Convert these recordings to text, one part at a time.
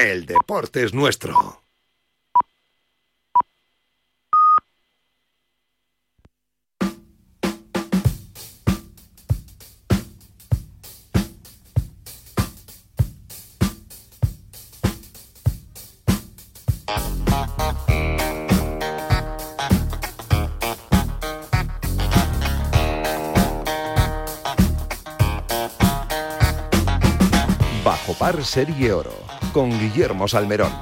El deporte es nuestro. Bajo par Serie Oro con Guillermo Salmerón.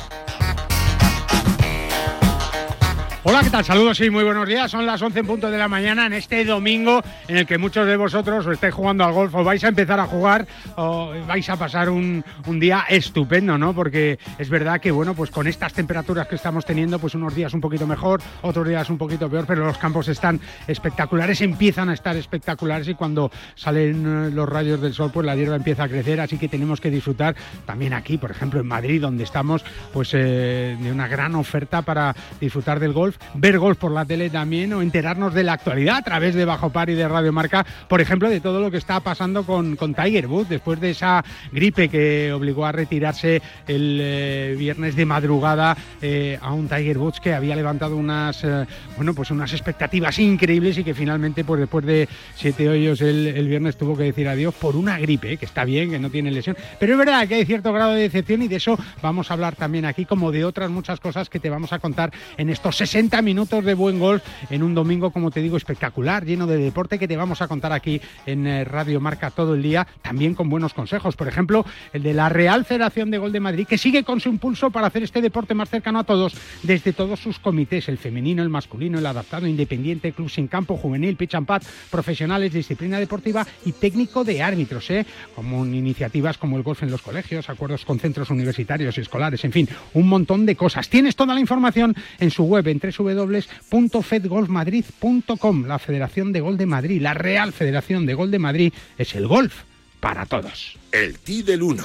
Hola, ¿qué tal? Saludos y muy buenos días. Son las 11 en punto de la mañana en este domingo en el que muchos de vosotros os estáis jugando al golf o vais a empezar a jugar o vais a pasar un, un, día estupendo, ¿no? Porque es verdad que, bueno, pues con estas temperaturas que estamos teniendo, pues unos días un poquito mejor, otros días un poquito peor, pero los campos están espectaculares, empiezan a estar espectaculares y cuando salen eh, los rayos del sol, pues la hierba empieza a crecer, así que tenemos que disfrutar también aquí, por ejemplo, en Madrid, donde estamos, pues eh, de una gran oferta para disfrutar del golf ver golf por la tele también o enterarnos de la actualidad a través de Bajo Par y de Radio Marca, por ejemplo, de todo lo que está pasando con, con Tiger Woods después de esa gripe que obligó a retirarse el eh, viernes de madrugada eh, a un Tiger Woods que había levantado unas eh, bueno pues unas expectativas increíbles y que finalmente pues después de siete hoyos el, el viernes tuvo que decir adiós por una gripe que está bien que no tiene lesión. Pero es verdad que hay cierto grado de decepción y de eso vamos a hablar también aquí como de otras muchas cosas que te vamos a contar en estos 60 minutos de buen golf en un domingo, como te digo, espectacular, lleno de deporte que te vamos a contar aquí en eh, Radio Marca todo el día, también con buenos consejos. Por ejemplo, el de la Real Federación de Gol de Madrid, que sigue con su impulso para hacer este deporte más cercano a todos, desde todos sus comités, el femenino, el masculino, el adaptado, independiente, club sin campo, juvenil, pitch and pad, profesionales, disciplina deportiva y técnico de árbitros, ¿eh? como iniciativas como el golf en los colegios, acuerdos con centros universitarios y escolares, en fin, un montón de cosas. Tienes toda la información en su web en www.fedgolfmadrid.com, la Federación de Gol de Madrid, la Real Federación de Gol de Madrid, es el golf para todos. El T del 1,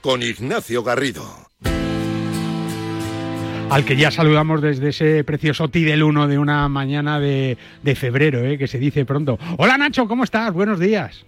con Ignacio Garrido. Al que ya saludamos desde ese precioso T del 1 de una mañana de, de febrero, ¿eh? que se dice pronto. Hola Nacho, ¿cómo estás? Buenos días.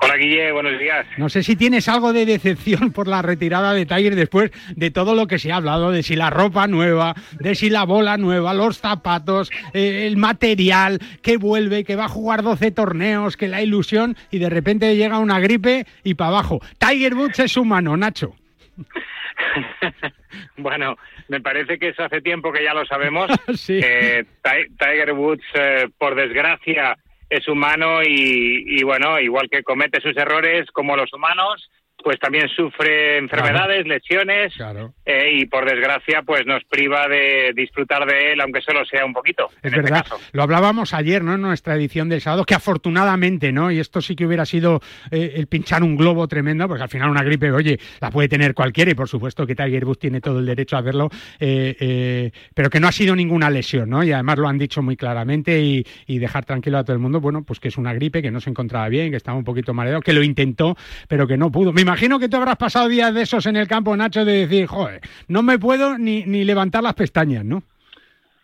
Hola Guille, buenos días. No sé si tienes algo de decepción por la retirada de Tiger después de todo lo que se ha hablado, de si la ropa nueva, de si la bola nueva, los zapatos, eh, el material, que vuelve, que va a jugar 12 torneos, que la ilusión y de repente llega una gripe y para abajo. Tiger Woods es humano, Nacho. bueno, me parece que eso hace tiempo que ya lo sabemos. sí. eh, Tiger Woods, eh, por desgracia, es humano y, y, bueno, igual que comete sus errores como los humanos, pues también sufre enfermedades, claro. lesiones claro. Eh, y por desgracia pues nos priva de disfrutar de él, aunque solo sea un poquito. Es verdad, este lo hablábamos ayer, ¿no? En nuestra edición del sábado, que afortunadamente, ¿no? Y esto sí que hubiera sido eh, el pinchar un globo tremendo, porque al final una gripe, oye, la puede tener cualquiera y por supuesto que Tiger Woods tiene todo el derecho a verlo, eh, pero que no ha sido ninguna lesión, ¿no? Y además lo han dicho muy claramente y, y, dejar tranquilo a todo el mundo, bueno, pues que es una gripe, que no se encontraba bien, que estaba un poquito mareado, que lo intentó, pero que no pudo. Me imagino que tú habrás pasado días de esos en el campo, Nacho, de decir, joder, no me puedo ni, ni levantar las pestañas, ¿no?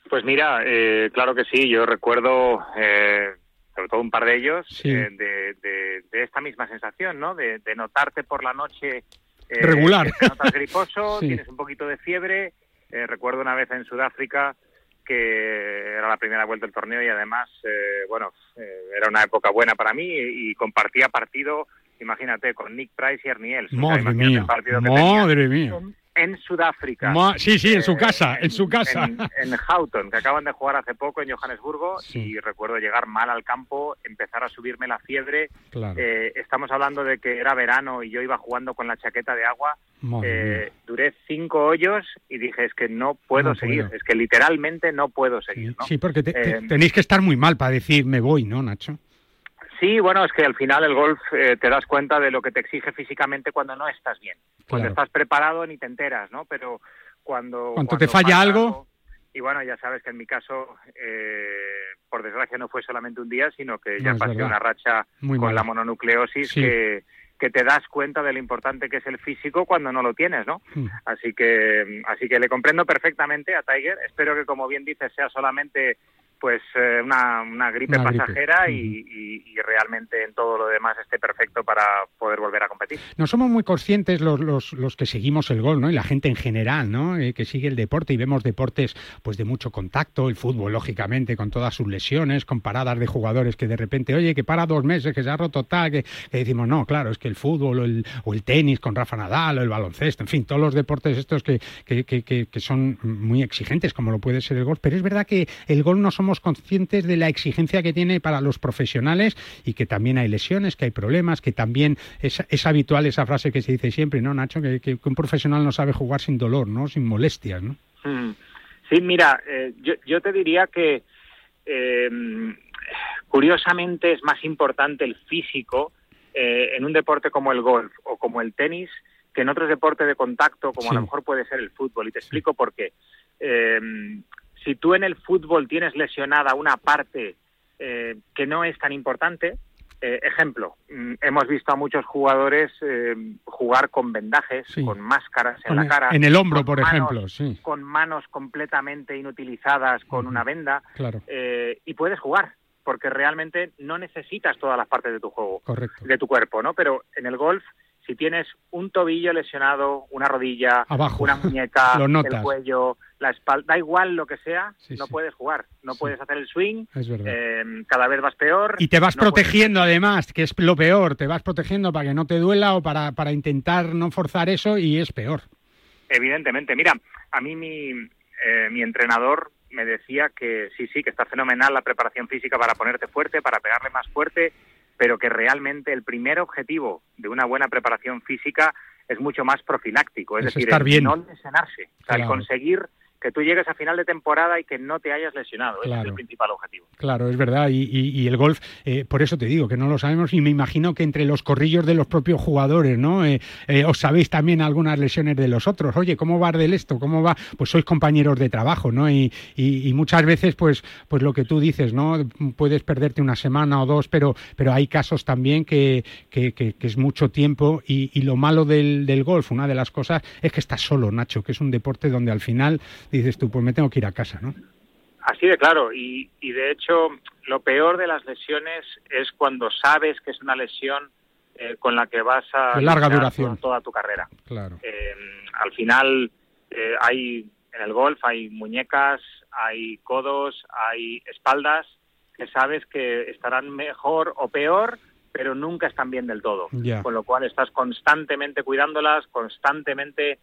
Pues mira, eh, claro que sí, yo recuerdo, eh, sobre todo un par de ellos, sí. eh, de, de, de, esta misma sensación, ¿no? De, de notarte por la noche. eh, Regular. Te notas griposo, Sí. tienes un poquito de fiebre. Eh, recuerdo una vez en Sudáfrica que era la primera vuelta del torneo y además, bueno, era una época buena para mí y, y compartía partido, imagínate, con Nick Price y Ernie Els. O sea, Madre mía, madre mía. en Sudáfrica. Ma- sí, sí, en su Eh, casa, en su casa. En, en Houghton, que acaban de jugar hace poco en Johannesburgo, Sí. y recuerdo llegar mal al campo, empezar a subirme la fiebre. Claro. Eh, estamos hablando de que era verano y yo iba jugando con la chaqueta de agua. Madre Eh, mía. duré cinco hoyos y dije, es que no puedo No seguir, puedo. es que literalmente no puedo Sí, seguir. ¿no? sí, porque te- te- Eh, tenéis que estar muy mal para decir me voy, ¿no, Nacho? Sí, bueno, es que al final el golf eh, te das cuenta de lo que te exige físicamente cuando no estás bien. Cuando Claro. estás preparado ni te enteras, ¿no? Pero cuando... Cuando te falla pasa algo- Y bueno, ya sabes que en mi caso, eh, por desgracia, no fue solamente un día, sino que No, ya pasé verdad. una racha Muy con la mononucleosis Sí. que, que te das cuenta de lo importante que es el físico cuando no lo tienes, ¿no? Mm. Así que, así que le comprendo perfectamente a Tiger. Espero que, como bien dices, sea solamente pues eh, una, una, gripe pasajera Y, realmente en todo lo demás esté perfecto para poder volver a competir. No somos muy conscientes los, los, los que seguimos el gol, ¿no? Y la gente en general, ¿no? Eh, que sigue el deporte y vemos deportes pues de mucho contacto, el fútbol lógicamente con todas sus lesiones, con paradas de jugadores que de repente, oye, que para dos meses, que se ha roto tal, que, decimos, no, claro, es que el fútbol o el, o el, tenis con Rafa Nadal o el baloncesto, en fin, todos los deportes estos que, que, que, que son muy exigentes como lo puede ser el gol, pero es verdad que el gol no somos conscientes de la exigencia que tiene para los profesionales y que también hay lesiones, que hay problemas, que también es, habitual esa frase que se dice siempre, ¿no, Nacho? Que, un profesional no sabe jugar sin dolor, ¿no? Sin molestias, ¿no? Mm. Sí, mira, eh, yo, te diría que eh, curiosamente es más importante el físico eh, en un deporte como el golf o como el tenis que en otros deportes de contacto, como a lo mejor puede ser el fútbol. Y te explico por qué si tú en el fútbol tienes lesionada una parte eh, que no es tan importante, eh, ejemplo, mm, hemos visto a muchos jugadores eh, jugar con vendajes, con máscaras en la cara. En el hombro, por ejemplo, sí. Con manos completamente inutilizadas, con una venda. Claro. y puedes jugar, porque realmente no necesitas todas las partes de tu juego, de tu cuerpo, ¿no? Pero en el golf si tienes un tobillo lesionado, una rodilla, una muñeca, el cuello, la espalda, da igual lo que sea, no puedes jugar, no puedes hacer el swing, eh, cada vez vas peor. Y te vas protegiendo además, que es lo peor, te vas protegiendo para que no te duela o para, para intentar no forzar eso y es peor. Evidentemente, mira, a mí mi, eh, mi entrenador me decía que sí, sí, que está fenomenal la preparación física para ponerte fuerte, para pegarle más fuerte pero que realmente el primer objetivo de una buena preparación física es mucho más profiláctico, es, decir, no lesionarse, o conseguir que tú llegues a final de temporada y que no te hayas lesionado. Ese es el principal objetivo. Claro, es verdad. Y, el golf, eh, por eso te digo que no lo sabemos y me imagino que entre los corrillos de los propios jugadores, ¿no? Eh, eh, os sabéis también algunas lesiones de los otros. Oye, ¿cómo va del esto? ¿Cómo va? Pues sois compañeros de trabajo, ¿no? Y, muchas veces, pues, pues lo que tú dices, ¿no? Puedes perderte una semana o dos, pero, pero hay casos también que, que, es mucho tiempo y, lo malo del, del golf, una de las cosas es que estás solo, Nacho, que es un deporte donde al final dices tú, pues me tengo que ir a casa, ¿no? Así de claro, y, y de hecho lo peor de las lesiones es cuando sabes que es una lesión eh, con la que vas a de larga duración toda tu carrera. Claro. Eh, al final eh, hay en el golf hay muñecas, hay codos, hay espaldas que sabes que estarán mejor o peor, pero nunca están bien del todo. Con lo cual estás constantemente cuidándolas, constantemente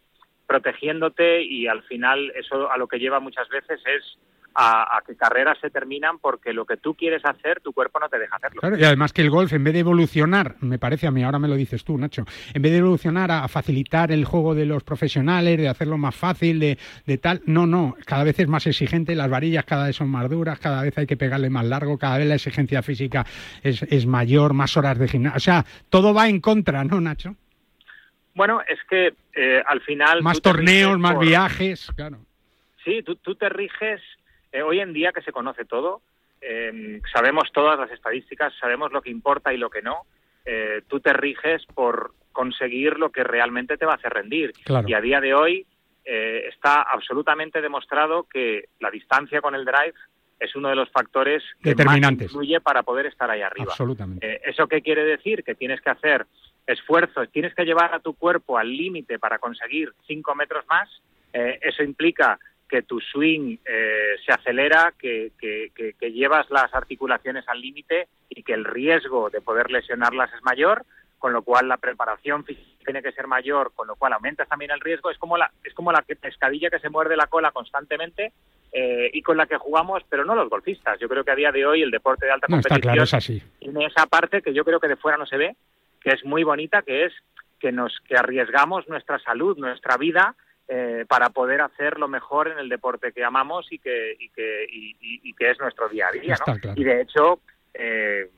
protegiéndote y al final eso a lo que lleva muchas veces es a, que carreras se terminan porque lo que tú quieres hacer, tu cuerpo no te deja hacerlo. y además que el golf, en vez de evolucionar, me parece a mí, ahora me lo dices tú, Nacho, en vez de evolucionar a, facilitar el juego de los profesionales, de hacerlo más fácil, de, de, tal, no, no, cada vez es más exigente, las varillas cada vez son más duras, cada vez hay que pegarle más largo, cada vez la exigencia física es, es mayor, más horas de gimnasio, o sea, todo va en contra, ¿no, Nacho? Bueno, es que eh, al final... Más torneos, más viajes, claro. Sí, tú, tú te riges, eh, hoy en día que se conoce todo, eh, sabemos todas las estadísticas, sabemos lo que importa y lo que no, tú te riges por conseguir lo que realmente te va a hacer rendir. Y a día de hoy está absolutamente demostrado que la distancia con el drive es uno de los factores que más influye para poder estar ahí arriba. Absolutamente. ¿Eso qué quiere decir? Que tienes que hacer esfuerzos, tienes que llevar a tu cuerpo al límite para conseguir cinco metros más, eh, eso implica que tu swing eh, se acelera, que, llevas las articulaciones al límite y que el riesgo de poder lesionarlas es mayor, con lo cual la preparación física tiene que ser mayor, con lo cual aumentas también el riesgo. Es como la, es como la pescadilla que se muerde la cola constantemente eh, y con la que jugamos, pero no los golfistas. Yo creo que a día de hoy el deporte de alta competición así. tiene esa parte que yo creo que de fuera no se ve, que es muy bonita, que es que nos que arriesgamos nuestra salud, nuestra vida eh, para poder hacer lo mejor en el deporte que amamos y que y que, y, que es nuestro día a día, ¿no? Y de hecho, eh,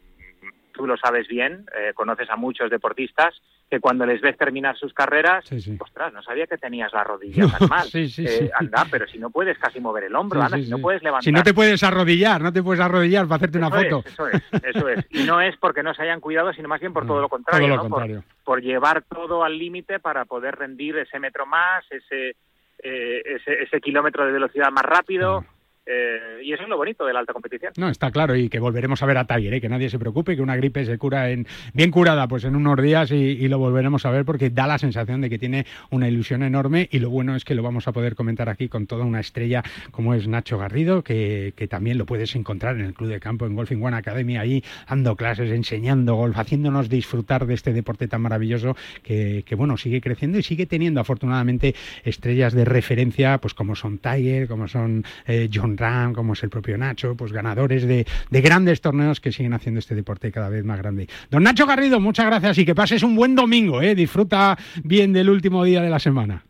tú lo sabes bien, eh, conoces a muchos deportistas que cuando les ves terminar sus carreras, ostras, no sabía que tenías la rodilla tan mal. eh, anda, pero si no puedes casi mover el hombro, anda, si no puedes levantar. Si no te puedes arrodillar, no te puedes arrodillar para hacerte una foto. eso es, eso es. Y no es porque no se hayan cuidado, sino más bien por todo lo contrario. Todo lo contrario. Por, llevar todo al límite para poder rendir ese metro más, ese, eh, ese, ese, kilómetro de velocidad más rápido. Eh, y eso es lo bonito de la alta competición. No, está claro, y que volveremos a ver a Tiger, ¿eh? que nadie se preocupe, que una gripe se cura en bien curada, pues en unos días y, lo volveremos a ver porque da la sensación de que tiene una ilusión enorme y lo bueno es que lo vamos a poder comentar aquí con toda una estrella como es Nacho Garrido, que, también lo puedes encontrar en el Club de Campo, en Golfing One Academy, ahí dando clases, enseñando golf, haciéndonos disfrutar de este deporte tan maravilloso que, bueno, sigue creciendo y sigue teniendo afortunadamente estrellas de referencia, pues como son Tiger, como son eh, John Ram, como es el propio Nacho, pues ganadores de, grandes torneos que siguen haciendo este deporte cada vez más grande. Don Nacho Garrido, muchas gracias y que pases un buen domingo, ¿eh? disfruta bien del último día de la semana.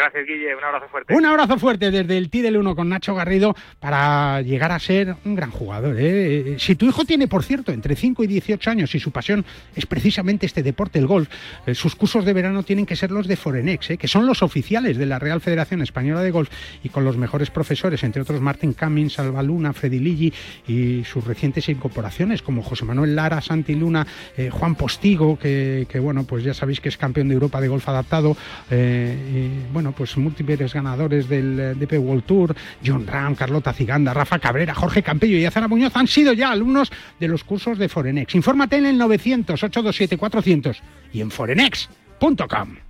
Gracias, Guille. Un abrazo fuerte. Un abrazo fuerte desde el T del 1 con Nacho Garrido para llegar a ser un gran jugador. ¿eh? Si tu hijo tiene, por cierto, entre 5 y 18 años y su pasión es precisamente este deporte, el golf, eh, sus cursos de verano tienen que ser los de Forenex, ¿eh? que son los oficiales de la Real Federación Española de Golf y con los mejores profesores, entre otros Martin Cummings, Alba Luna, Freddy Ligi y sus recientes incorporaciones como José Manuel Lara, Santi Luna, Juan Postigo, que, bueno, pues ya sabéis que es campeón de Europa de golf adaptado. Bueno, pues múltiples ganadores del eh, DP World Tour, John Ram, Carlota Ciganda, Rafa Cabrera, Jorge Campello y Azara Muñoz han sido ya alumnos de los cursos de Forenex. Infórmate en el 900 827 400 y en forenex.com.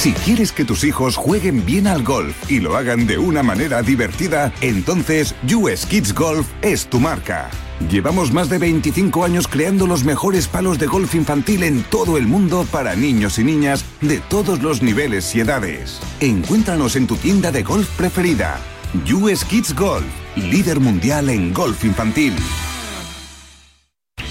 Si quieres que tus hijos jueguen bien al golf y lo hagan de una manera divertida, entonces US Kids Golf es tu marca. Llevamos más de 25 años creando los mejores palos de golf infantil en todo el mundo para niños y niñas de todos los niveles y edades. Encuéntranos en tu tienda de golf preferida. US Kids Golf, líder mundial en golf infantil.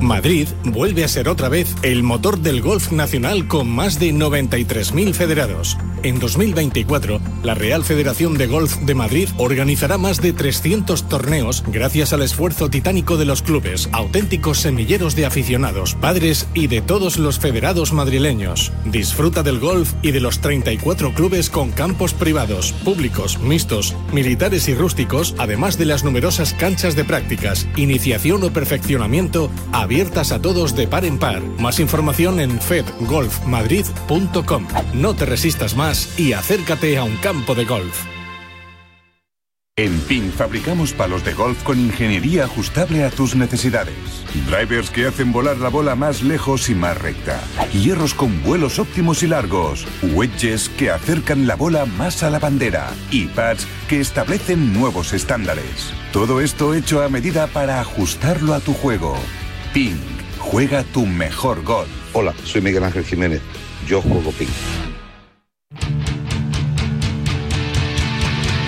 Madrid vuelve a ser otra vez el motor del golf nacional con más de 93.000 federados. En 2024, la Real Federación de Golf de Madrid organizará más de 300 torneos gracias al esfuerzo titánico de los clubes, auténticos semilleros de aficionados, padres y de todos los federados madrileños. Disfruta del golf y de los 34 clubes con campos privados, públicos, mixtos, militares y rústicos, además de las numerosas canchas de prácticas, iniciación o perfeccionamiento abiertas a todos de par en par. Más información en fedgolfmadrid.com. No te resistas más y acércate a un campo de golf. En PIN fabricamos palos de golf con ingeniería ajustable a tus necesidades. Drivers que hacen volar la bola más lejos y más recta. Hierros con vuelos óptimos y largos. Wedges que acercan la bola más a la bandera. Y pads que establecen nuevos estándares. Todo esto hecho a medida para ajustarlo a tu juego. PIN. Juega tu mejor golf. Hola, soy Miguel Ángel Jiménez. Yo juego PIN.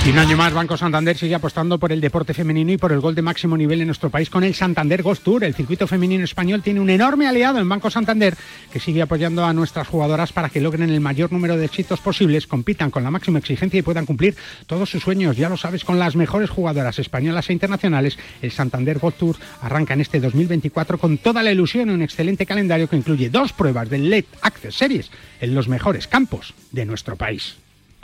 Y un año más, Banco Santander sigue apostando por el deporte femenino y por el gol de máximo nivel en nuestro país con el Santander Golf Tour. El circuito femenino español tiene un enorme aliado en Banco Santander que sigue apoyando a nuestras jugadoras para que logren el mayor número de éxitos posibles, compitan con la máxima exigencia y puedan cumplir todos sus sueños. Ya lo sabes, con las mejores jugadoras españolas e internacionales, el Santander Golf Tour arranca en este 2024 con toda la ilusión y un excelente calendario que incluye dos pruebas del LED Access Series en los mejores campos de nuestro país.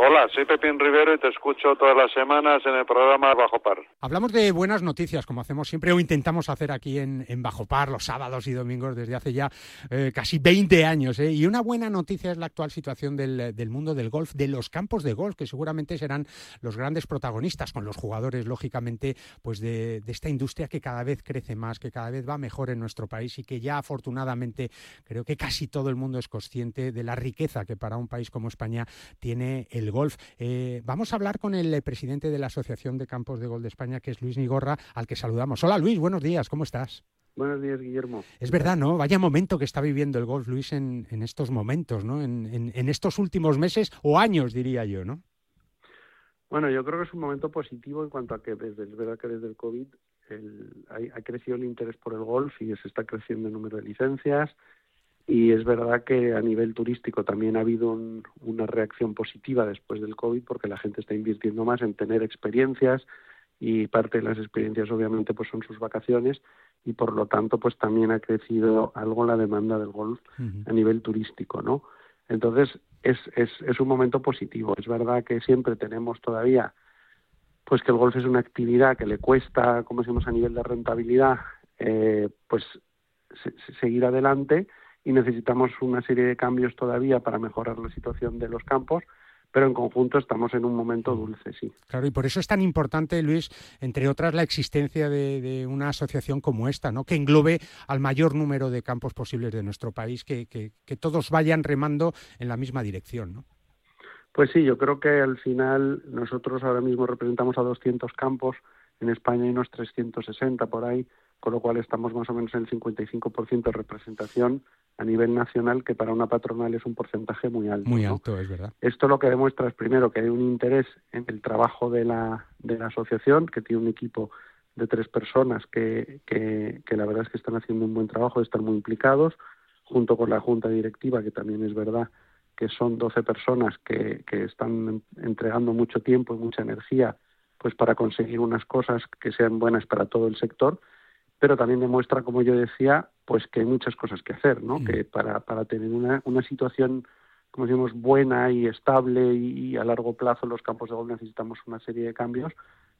Hola, soy Pepín Rivero y te escucho todas las semanas en el programa Bajo Par. Hablamos de buenas noticias, como hacemos siempre o intentamos hacer aquí en, Bajo Par los sábados y domingos desde hace ya eh, casi 20 años. ¿eh? Y una buena noticia es la actual situación del, mundo del golf, de los campos de golf, que seguramente serán los grandes protagonistas con los jugadores, lógicamente, pues de, de esta industria que cada vez crece más, que cada vez va mejor en nuestro país y que ya afortunadamente creo que casi todo el mundo es consciente de la riqueza que para un país como España tiene el golf. Eh, vamos a hablar con el presidente de la Asociación de Campos de Golf de España, que es Luis Nigorra, al que saludamos. Hola Luis, buenos días, ¿cómo estás? Buenos días, Guillermo. Es verdad, ¿no? Vaya momento que está viviendo el golf, Luis, en, estos momentos, ¿no? En, estos últimos meses o años, diría yo, ¿no? Bueno, yo creo que es un momento positivo en cuanto a que desde, es verdad que desde el COVID ha, crecido el interés por el golf y se está creciendo el número de licencias, y es verdad que a nivel turístico también ha habido una reacción positiva después del COVID porque la gente está invirtiendo más en tener experiencias y parte de las experiencias obviamente pues son sus vacaciones y por lo tanto pues también ha crecido algo la demanda del golf a nivel turístico, ¿no? Entonces es, es, es un momento positivo. Es verdad que siempre tenemos todavía pues que el golf es una actividad que le cuesta, como decimos a nivel de rentabilidad, eh, pues seguir adelante y necesitamos una serie de cambios todavía para mejorar la situación de los campos, pero en conjunto estamos en un momento dulce, sí. Claro, y por eso es tan importante, Luis, entre otras, la existencia de, una asociación como esta, ¿no? que englobe al mayor número de campos posibles de nuestro país, que, que, que todos vayan remando en la misma dirección, ¿no? Pues sí, yo creo que al final nosotros ahora mismo representamos a 200 campos, en España hay unos 360 por ahí, con lo cual estamos más o menos en el 55% de representación a nivel nacional, que para una patronal es un porcentaje muy alto. Muy alto, es verdad. Esto lo que demuestra es, primero, que hay un interés en el trabajo de la, de la asociación, que tiene un equipo de tres personas que, que, que la verdad es que están haciendo un buen trabajo, están muy implicados, junto con la junta directiva, que también es verdad que son 12 personas que, que están entregando mucho tiempo y mucha energía pues para conseguir unas cosas que sean buenas para todo el sector pero también demuestra, como yo decía, pues que hay muchas cosas que hacer, ¿no? Mm. Que para, para tener una, una situación, como decimos, buena y estable y, y, a largo plazo en los campos de golf necesitamos una serie de cambios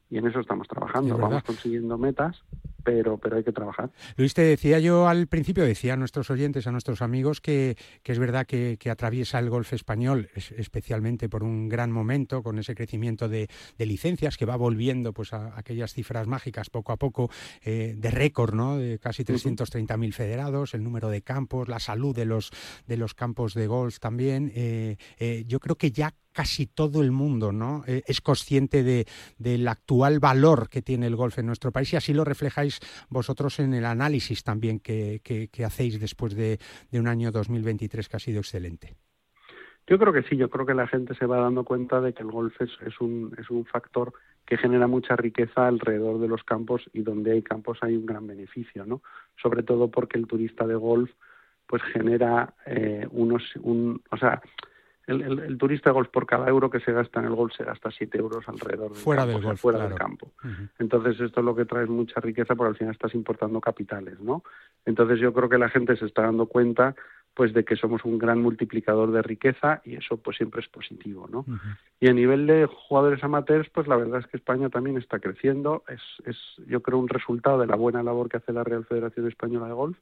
y en eso estamos trabajando. Vamos consiguiendo metas, pero, pero hay que trabajar. Luis, te decía yo al principio, decía a nuestros oyentes, a nuestros amigos, que, que es verdad que, que, atraviesa el golf español, especialmente por un gran momento, con ese crecimiento de, de licencias que va volviendo pues a, aquellas cifras mágicas poco a poco eh, de récord, ¿no? De casi 330.000 federados, el número de campos, la salud de los, de los campos de golf también. Eh, eh, yo creo que ya casi todo el mundo ¿no? Eh, es consciente de, del actual valor que tiene el golf en nuestro país y así lo reflejáis vosotros en el análisis también que, hacéis después de, de, un año 2023 que ha sido excelente. Yo creo que sí, yo creo que la gente se va dando cuenta de que el golf es, es, un, es un factor que genera mucha riqueza alrededor de los campos y donde hay campos hay un gran beneficio, ¿no? Sobre todo porque el turista de golf pues genera eh, unos, un, o sea, el, turista de golf por cada euro que se gasta en el golf se gasta 7 euros alrededor del fuera campo, del golf, fuera del campo. Entonces esto es lo que trae mucha riqueza porque al final estás importando capitales, ¿no? Entonces yo creo que la gente se está dando cuenta pues de que somos un gran multiplicador de riqueza y eso pues siempre es positivo, ¿no? Y a nivel de jugadores amateurs, pues la verdad es que España también está creciendo, es, es yo creo un resultado de la buena labor que hace la Real Federación Española de Golf,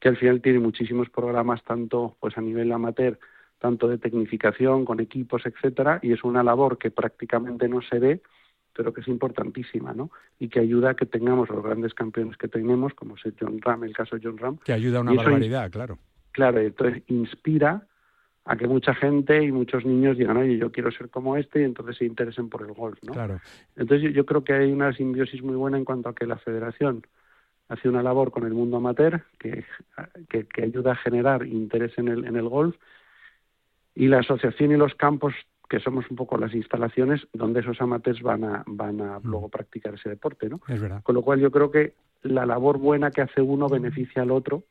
que al final tiene muchísimos programas tanto pues a nivel amateur tanto de tecnificación con equipos, etcétera, y es una labor que prácticamente no se ve pero que es importantísima, ¿no? Y que ayuda a que tengamos los grandes campeones que tenemos, como es John Ram, el caso de John Ram. Que ayuda a una barbaridad, claro. Claro, entonces inspira a que mucha gente y muchos niños digan, oye, yo quiero ser como este y entonces se interesen por el golf, ¿no? Claro. Entonces yo, creo que hay una simbiosis muy buena en cuanto a que la federación hace una labor con el mundo amateur que, que, ayuda a generar interés en el, en el golf y la asociación y los campos que somos un poco las instalaciones donde esos amateurs van a, van a mm. luego practicar ese deporte, ¿no? Es verdad. Con lo cual yo creo que la labor buena que hace uno beneficia al otro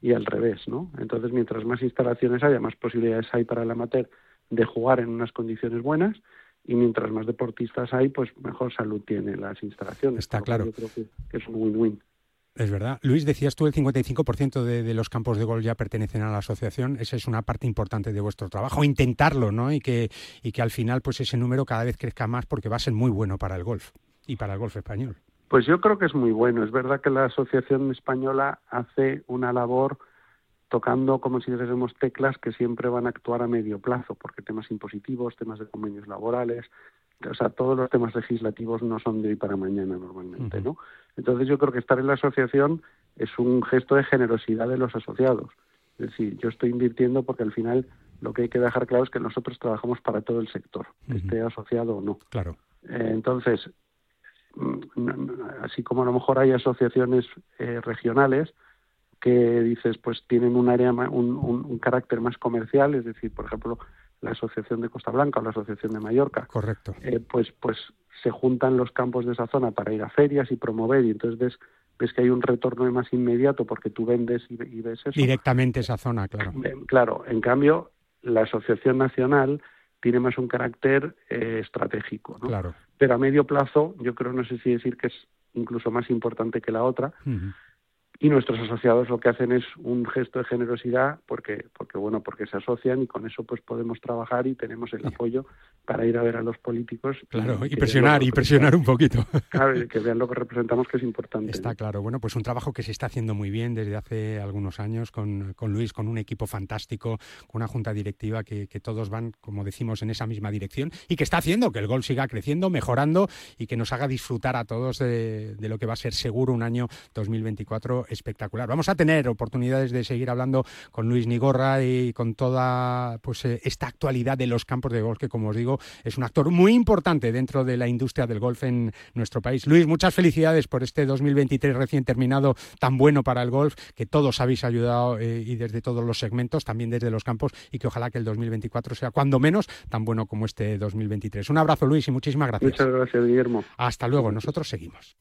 y al revés, ¿no? Entonces, mientras más instalaciones haya, más posibilidades hay para el amateur de jugar en unas condiciones buenas y mientras más deportistas hay, pues mejor salud tienen las instalaciones. Está claro. Yo creo que es un win-win. Es verdad. Luis, decías tú el 55% de, de, los campos de golf ya pertenecen a la asociación. Esa es una parte importante de vuestro trabajo, intentarlo, ¿no? Y que, y que al final pues ese número cada vez crezca más porque va a ser muy bueno para el golf y para el golf español. Pues yo creo que es muy bueno. Es verdad que la Asociación Española hace una labor tocando como si dijésemos teclas que siempre van a actuar a medio plazo, porque temas impositivos, temas de convenios laborales, o sea, todos los temas legislativos no son de hoy para mañana normalmente, ¿no? Entonces yo creo que estar en la asociación es un gesto de generosidad de los asociados. Es decir, yo estoy invirtiendo porque al final lo que hay que dejar claro es que nosotros trabajamos para todo el sector, esté asociado o no. Claro. Eh, entonces, mm, así como a lo mejor hay asociaciones eh, regionales que dices, pues tienen un área, un, un carácter más comercial, es decir, por ejemplo, la Asociación de Costa Blanca o la Asociación de Mallorca. Correcto. Eh, pues, pues se juntan los campos de esa zona para ir a ferias y promover y entonces ves, ves que hay un retorno más inmediato porque tú vendes y, ves eso. Directamente esa zona, claro. Eh, claro, en cambio, la Asociación Nacional tiene más un carácter eh, estratégico, ¿no? Claro. Pero a medio plazo, yo creo, no sé si decir que es incluso más importante que la otra, y nuestros asociados lo que hacen es un gesto de generosidad porque porque bueno porque se asocian y con eso pues podemos trabajar y tenemos el apoyo para ir a ver a los políticos claro y, presionar y presionar un poquito. claro que vean lo que representamos que es importante está claro. Bueno pues un trabajo que se está haciendo muy bien desde hace algunos años con, con Luis con un equipo fantástico con una junta directiva que, que, todos van como decimos en esa misma dirección y que está haciendo que el gol siga creciendo mejorando y que nos haga disfrutar a todos de, de lo que va a ser seguro un año 2024 espectacular. Vamos a tener oportunidades de seguir hablando con Luis Nigorra y con toda pues eh, esta actualidad de los campos de golf, que como os digo, es un actor muy importante dentro de la industria del golf en nuestro país. Luis, muchas felicidades por este 2023 recién terminado tan bueno para el golf, que todos habéis ayudado eh, y desde todos los segmentos, también desde los campos, y que ojalá que el 2024 sea cuando menos tan bueno como este 2023. Un abrazo, Luis, y muchísimas gracias. Muchas gracias, Guillermo. Hasta luego, nosotros seguimos.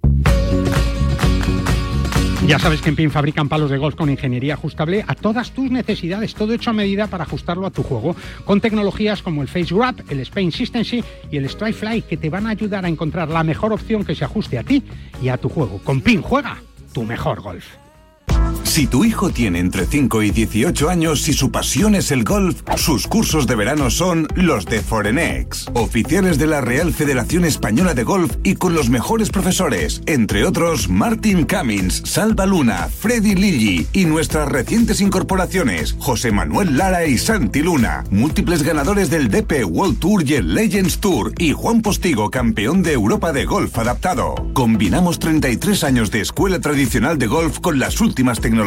Ya sabes que en PIN fabrican palos de golf con ingeniería ajustable a todas tus necesidades, todo hecho a medida para ajustarlo a tu juego, con tecnologías como el Face Wrap, el Spain Systency y el Strike Fly que te van a ayudar a encontrar la mejor opción que se ajuste a ti y a tu juego. Con PIN juega tu mejor golf. Si tu hijo tiene entre 5 y 18 años y su pasión es el golf, sus cursos de verano son los de Forenex, oficiales de la Real Federación Española de Golf y con los mejores profesores, entre otros Martin Cummins, Salva Luna, Freddy Lilly y nuestras recientes incorporaciones, José Manuel Lara y Santi Luna, múltiples ganadores del DP World Tour y el Legends Tour y Juan Postigo, campeón de Europa de golf adaptado. Combinamos 33 años de escuela tradicional de golf con las últimas tecnologías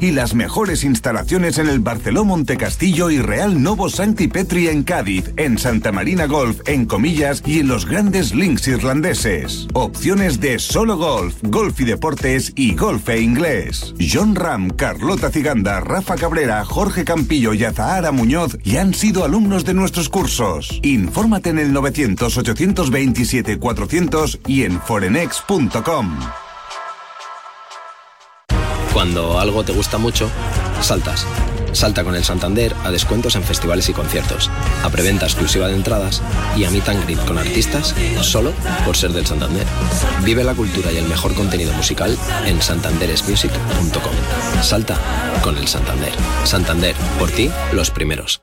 y las mejores instalaciones en el Barceló Montecastillo y Real Novo Sancti Petri en Cádiz, en Santa Marina Golf, en Comillas y en los grandes links irlandeses. Opciones de solo golf, golf y deportes y golf e inglés. John Ram, Carlota Ciganda, Rafa Cabrera, Jorge Campillo y Azahara Muñoz ya han sido alumnos de nuestros cursos. Infórmate en el 900 827 400 y en forenex.com. Cuando algo te gusta mucho, saltas. Salta con el Santander a descuentos en festivales y conciertos, a preventa exclusiva de entradas y a meet and greet con artistas solo por ser del Santander. Vive la cultura y el mejor contenido musical en santanderesmusic.com. Salta con el Santander. Santander, por ti, los primeros.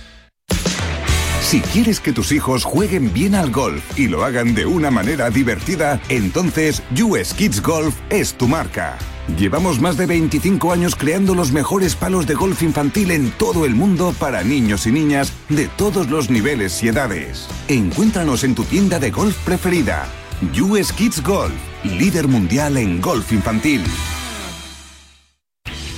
Si quieres que tus hijos jueguen bien al golf y lo hagan de una manera divertida, entonces US Kids Golf es tu marca. Llevamos más de 25 años creando los mejores palos de golf infantil en todo el mundo para niños y niñas de todos los niveles y edades. Encuéntranos en tu tienda de golf preferida. US Kids Golf, líder mundial en golf infantil.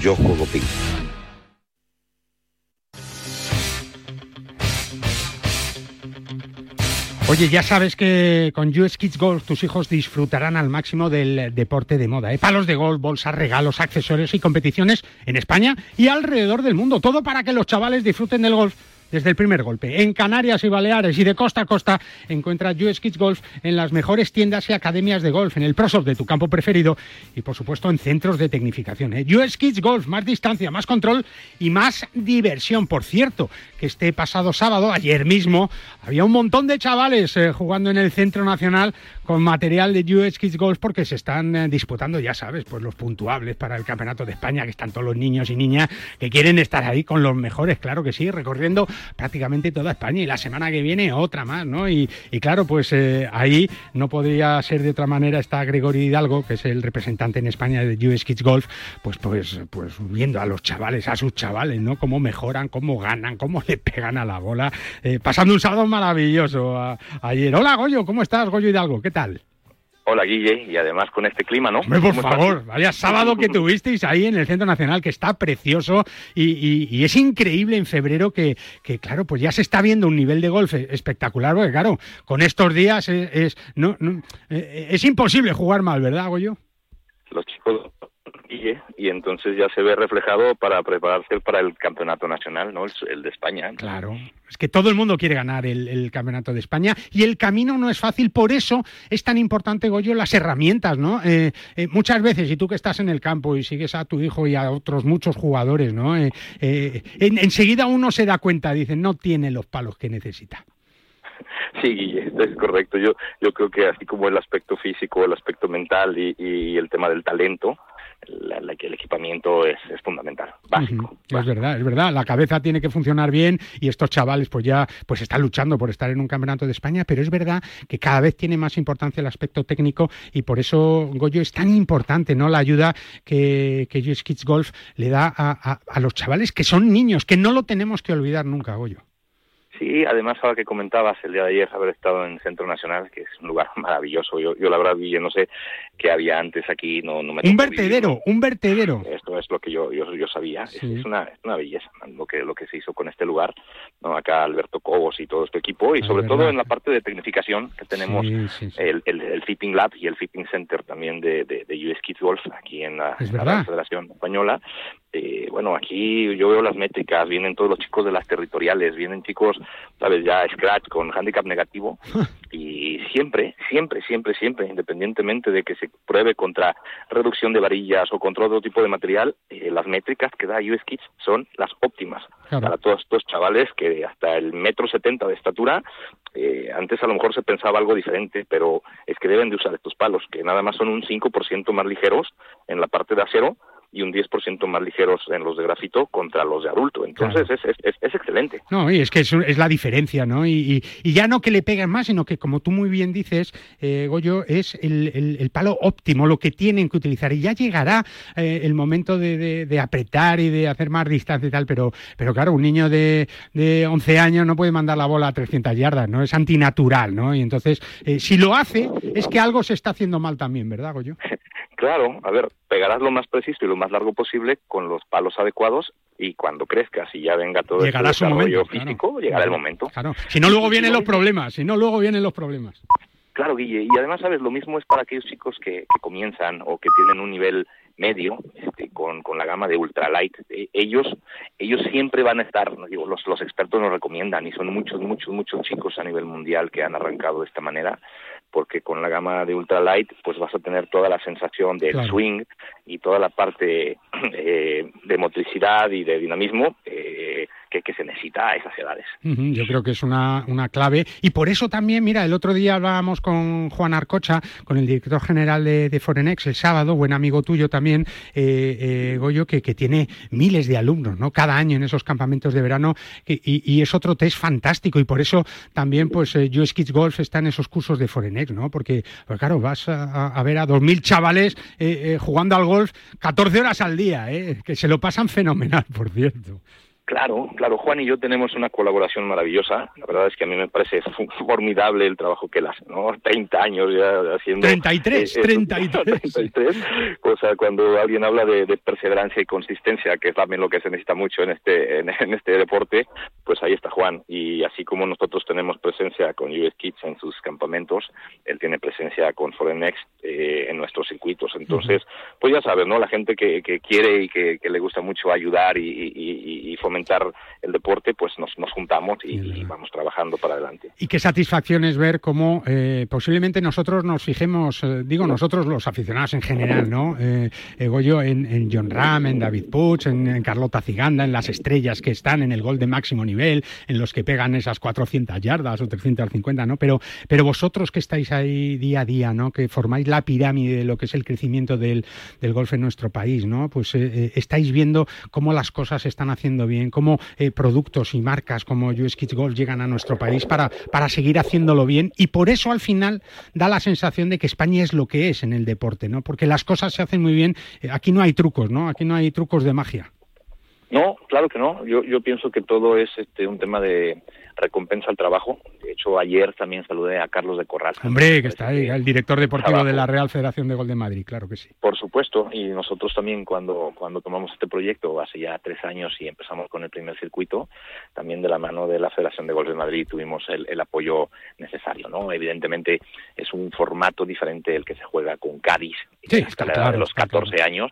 Yo juego ping. Oye, ya sabes que con US Kids Golf tus hijos disfrutarán al máximo del deporte de moda. ¿eh? Palos de golf, bolsas, regalos, accesorios y competiciones en España y alrededor del mundo. Todo para que los chavales disfruten del golf desde el primer golpe. En Canarias y Baleares y de costa a costa encuentras US Kids Golf en las mejores tiendas y academias de golf, en el ProSoft de tu campo preferido y por supuesto en centros de tecnificación. ¿eh? US Kids Golf, más distancia, más control y más diversión. Por cierto, que este pasado sábado, ayer mismo, había un montón de chavales eh, jugando en el Centro Nacional con material de US Kids Golf porque se están eh, disputando, ya sabes, pues los puntuables para el Campeonato de España, que están todos los niños y niñas que quieren estar ahí con los mejores, claro que sí, recorriendo prácticamente toda España y la semana que viene otra más, ¿no? Y, claro, pues eh, ahí no podría ser de otra manera está Gregorio Hidalgo, que es el representante en España de US Kids Golf, pues, pues, pues viendo a los chavales, a sus chavales, ¿no? Cómo mejoran, cómo ganan, cómo le pegan a la bola, eh, pasando un sábado maravilloso ayer. Hola Goyo, ¿cómo estás, Goyo Hidalgo? ¿Qué tal? Hola Guille, y además con este clima, ¿no? por favor, vaya sábado que tuvisteis ahí en el Centro Nacional, que está precioso y, es increíble en febrero que, que, claro, pues ya se está viendo un nivel de golf espectacular, porque claro, con estos días es, no, eh, es imposible jugar mal, ¿verdad, Goyo? Los chicos y entonces ya se ve reflejado para prepararse para el campeonato nacional, ¿no? El, de España. Claro, es que todo el mundo quiere ganar el, campeonato de España y el camino no es fácil, por eso es tan importante, Goyo, las herramientas, ¿no? Eh, eh, muchas veces, y tú que estás en el campo y sigues a tu hijo y a otros muchos jugadores, ¿no? Eh, enseguida uno se da cuenta, dice, no tiene los palos que necesita. Sí, es correcto. Yo, yo creo que así como el aspecto físico, el aspecto mental y el tema del talento, el equipamiento es, fundamental, básico, Es verdad, es verdad. La cabeza tiene que funcionar bien y estos chavales pues ya pues están luchando por estar en un campeonato de España, pero es verdad que cada vez tiene más importancia el aspecto técnico y por eso Goyo es tan importante, ¿no? La ayuda que, que Kids Golf le da a, a los chavales que son niños, que no lo tenemos que olvidar nunca, Goyo. Sí, además ahora que comentabas el día de ayer haber estado en Centro Nacional, que es un lugar maravilloso. Yo, yo la verdad yo no sé qué había antes aquí, no, no me Un vertedero, un vertedero. Esto es lo que yo, yo, yo sabía. Es, una, es una belleza lo que lo que se hizo con este lugar. ¿no? Acá Alberto Cobos y todo este equipo y sobre todo en la parte de tecnificación que tenemos el, el, el, Fitting Lab y el Fitting Center también de, de, US Kids Golf aquí en la, en la Federación Española eh, bueno, aquí yo veo las métricas, vienen todos los chicos de las territoriales, vienen chicos, sabes, ya scratch con handicap negativo. Y siempre, siempre, siempre, siempre, independientemente de que se pruebe contra reducción de varillas o contra otro tipo de material, eh, las métricas que da US Kids son las óptimas. Para todos estos chavales que hasta el metro setenta de estatura eh, antes a lo mejor se pensaba algo diferente, pero es que deben de usar estos palos, que nada más son un 5% más ligeros en la parte de acero, y un 10% más ligeros en los de grafito contra los de adulto. Entonces es, es, es, excelente. No, y es que es, es la diferencia, ¿no? Y, y, ya no que le peguen más, sino que, como tú muy bien dices, eh, Goyo, es el, el, palo óptimo, lo que tienen que utilizar. Y ya llegará eh, el momento de, de, apretar y de hacer más distancia y tal, pero, pero claro, un niño de, de 11 años no puede mandar la bola a 300 yardas, ¿no? Es antinatural, ¿no? Y entonces, eh, si lo hace, es que algo se está haciendo mal también, ¿verdad, Goyo? Claro, a ver, pegarás lo más preciso y lo más largo posible con los palos adecuados y cuando crezcas y ya venga todo el desarrollo físico, llegará el momento. Claro, si no luego vienen los problemas, si no luego vienen los problemas. Claro, Guille, y además, ¿sabes? Lo mismo es para aquellos chicos que, comienzan o que tienen un nivel medio este, con, con la gama de ultralight. E, ellos, ellos siempre van a estar, digo, los, los expertos nos recomiendan y son muchos, muchos, muchos chicos a nivel mundial que han arrancado de esta manera porque con la gama de ultralight pues vas a tener toda la sensación del swing y toda la parte eh, de motricidad y de dinamismo eh, que, se necesita a esas edades. yo creo que es una, una, clave y por eso también, mira, el otro día hablábamos con Juan Arcocha, con el director general de, Forenex el sábado, buen amigo tuyo también, eh, eh, Goyo, que, que, tiene miles de alumnos, ¿no? Cada año en esos campamentos de verano y, es otro test fantástico y por eso también, pues, eh, US Kids Golf está en esos cursos de Forenex, ¿no? Porque, pues claro, vas a, a ver a 2.000 chavales eh, jugando al golf 14 horas al día, que se lo pasan fenomenal, por cierto. Claro, claro. Juan y yo tenemos una colaboración maravillosa. La verdad es que a mí me parece formidable el trabajo que él hace, ¿no? 30 años ya haciendo... 33, 33. 33. O sea, cuando alguien habla de, perseverancia y consistencia, que es también lo que se necesita mucho en este, en, este deporte, pues ahí está Juan. Y así como nosotros tenemos presencia con US Kids en sus campamentos, él tiene presencia con Foreign Next eh, en nuestros circuitos. Entonces, pues ya sabes, ¿no? La gente que, que quiere y que, le gusta mucho ayudar y, y, y fomentar el deporte, pues nos, nos juntamos y, vamos trabajando para adelante. Y qué satisfacción es ver cómo eh, posiblemente nosotros nos fijemos, eh, digo nosotros los aficionados en general, ¿no? Eh, Goyo en, John Ram, en David Puch, en, Carlota Ciganda, en las estrellas que están en el gol de máximo nivel, en los que pegan esas 400 yardas o 350, ¿no? Pero, pero vosotros que estáis ahí día a día, ¿no? Que formáis la pirámide de lo que es el crecimiento del, del golf en nuestro país, ¿no? Pues estáis viendo cómo las cosas se están haciendo bien cómo eh, productos y marcas como US Kids Golf llegan a nuestro país para, para seguir haciéndolo bien y por eso al final da la sensación de que España es lo que es en el deporte, ¿no? Porque las cosas se hacen muy bien, eh, aquí no hay trucos, ¿no? Aquí no hay trucos de magia. No, claro que no. Yo, yo pienso que todo es este, un tema de, recompensa al trabajo. De hecho, ayer también saludé a Carlos de Corral. Hombre, que está ahí, el director deportivo de la Real Federación de Gol de Madrid, claro que sí. Por supuesto, y nosotros también cuando, cuando tomamos este proyecto hace ya tres años y empezamos con el primer circuito, también de la mano de la Federación de Gol de Madrid tuvimos el, el apoyo necesario. ¿no? Evidentemente es un formato diferente el que se juega con Cádiz, sí, de los 14 años,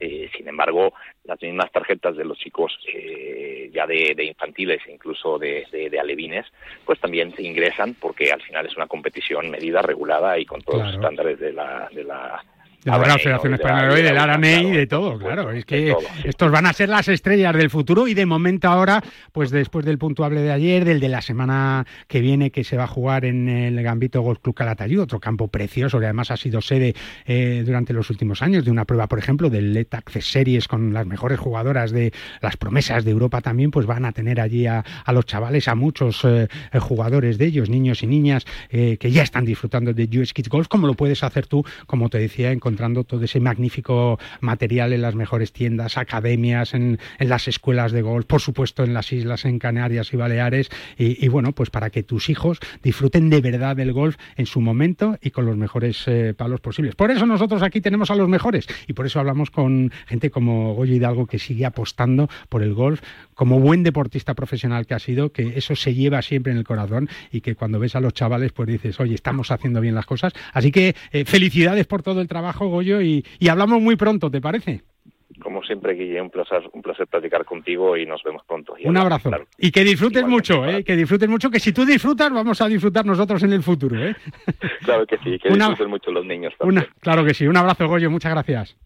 eh, sin embargo, las mismas tarjetas de los chicos eh, ya de, infantiles e incluso de, de, alevines, pues también se ingresan porque al final es una competición medida, regulada y con todos los estándares de la, de la de la Real Federación Española y del Araney y de todo, claro. Es que estos van a ser las estrellas del futuro y de momento ahora, pues después del puntuable de ayer, del de la semana que viene que se va a jugar en el Gambito Golf Club Calatayud, otro campo precioso que además ha sido sede eh, durante los últimos años de una prueba, por ejemplo, del Let Access Series con las mejores jugadoras de las promesas de Europa también, pues van a tener allí a, los chavales, a muchos eh, jugadores de ellos, niños y niñas, eh, que ya están disfrutando de US Kids Golf, como lo puedes hacer tú, como te decía, en encontrando todo ese magnífico material en las mejores tiendas, academias, en, las escuelas de golf, por supuesto en las islas, en Canarias y Baleares, y, bueno, pues para que tus hijos disfruten de verdad del golf en su momento y con los mejores eh, palos posibles. Por eso nosotros aquí tenemos a los mejores y por eso hablamos con gente como Goyo Hidalgo que sigue apostando por el golf como buen deportista profesional que ha sido, que eso se lleva siempre en el corazón y que cuando ves a los chavales pues dices, oye, estamos haciendo bien las cosas. Así que eh, felicidades por todo el trabajo, Goyo, y, hablamos muy pronto, ¿te parece? como siempre, Guille, un placer, un placer platicar contigo y nos vemos pronto. un abrazo. y que disfrutes mucho, ¿eh? que disfrutes mucho, que si tú disfrutas, vamos a disfrutar nosotros en el futuro. ¿eh? claro que sí, que disfruten mucho los niños. claro que sí. Un abrazo, Goyo, muchas gracias.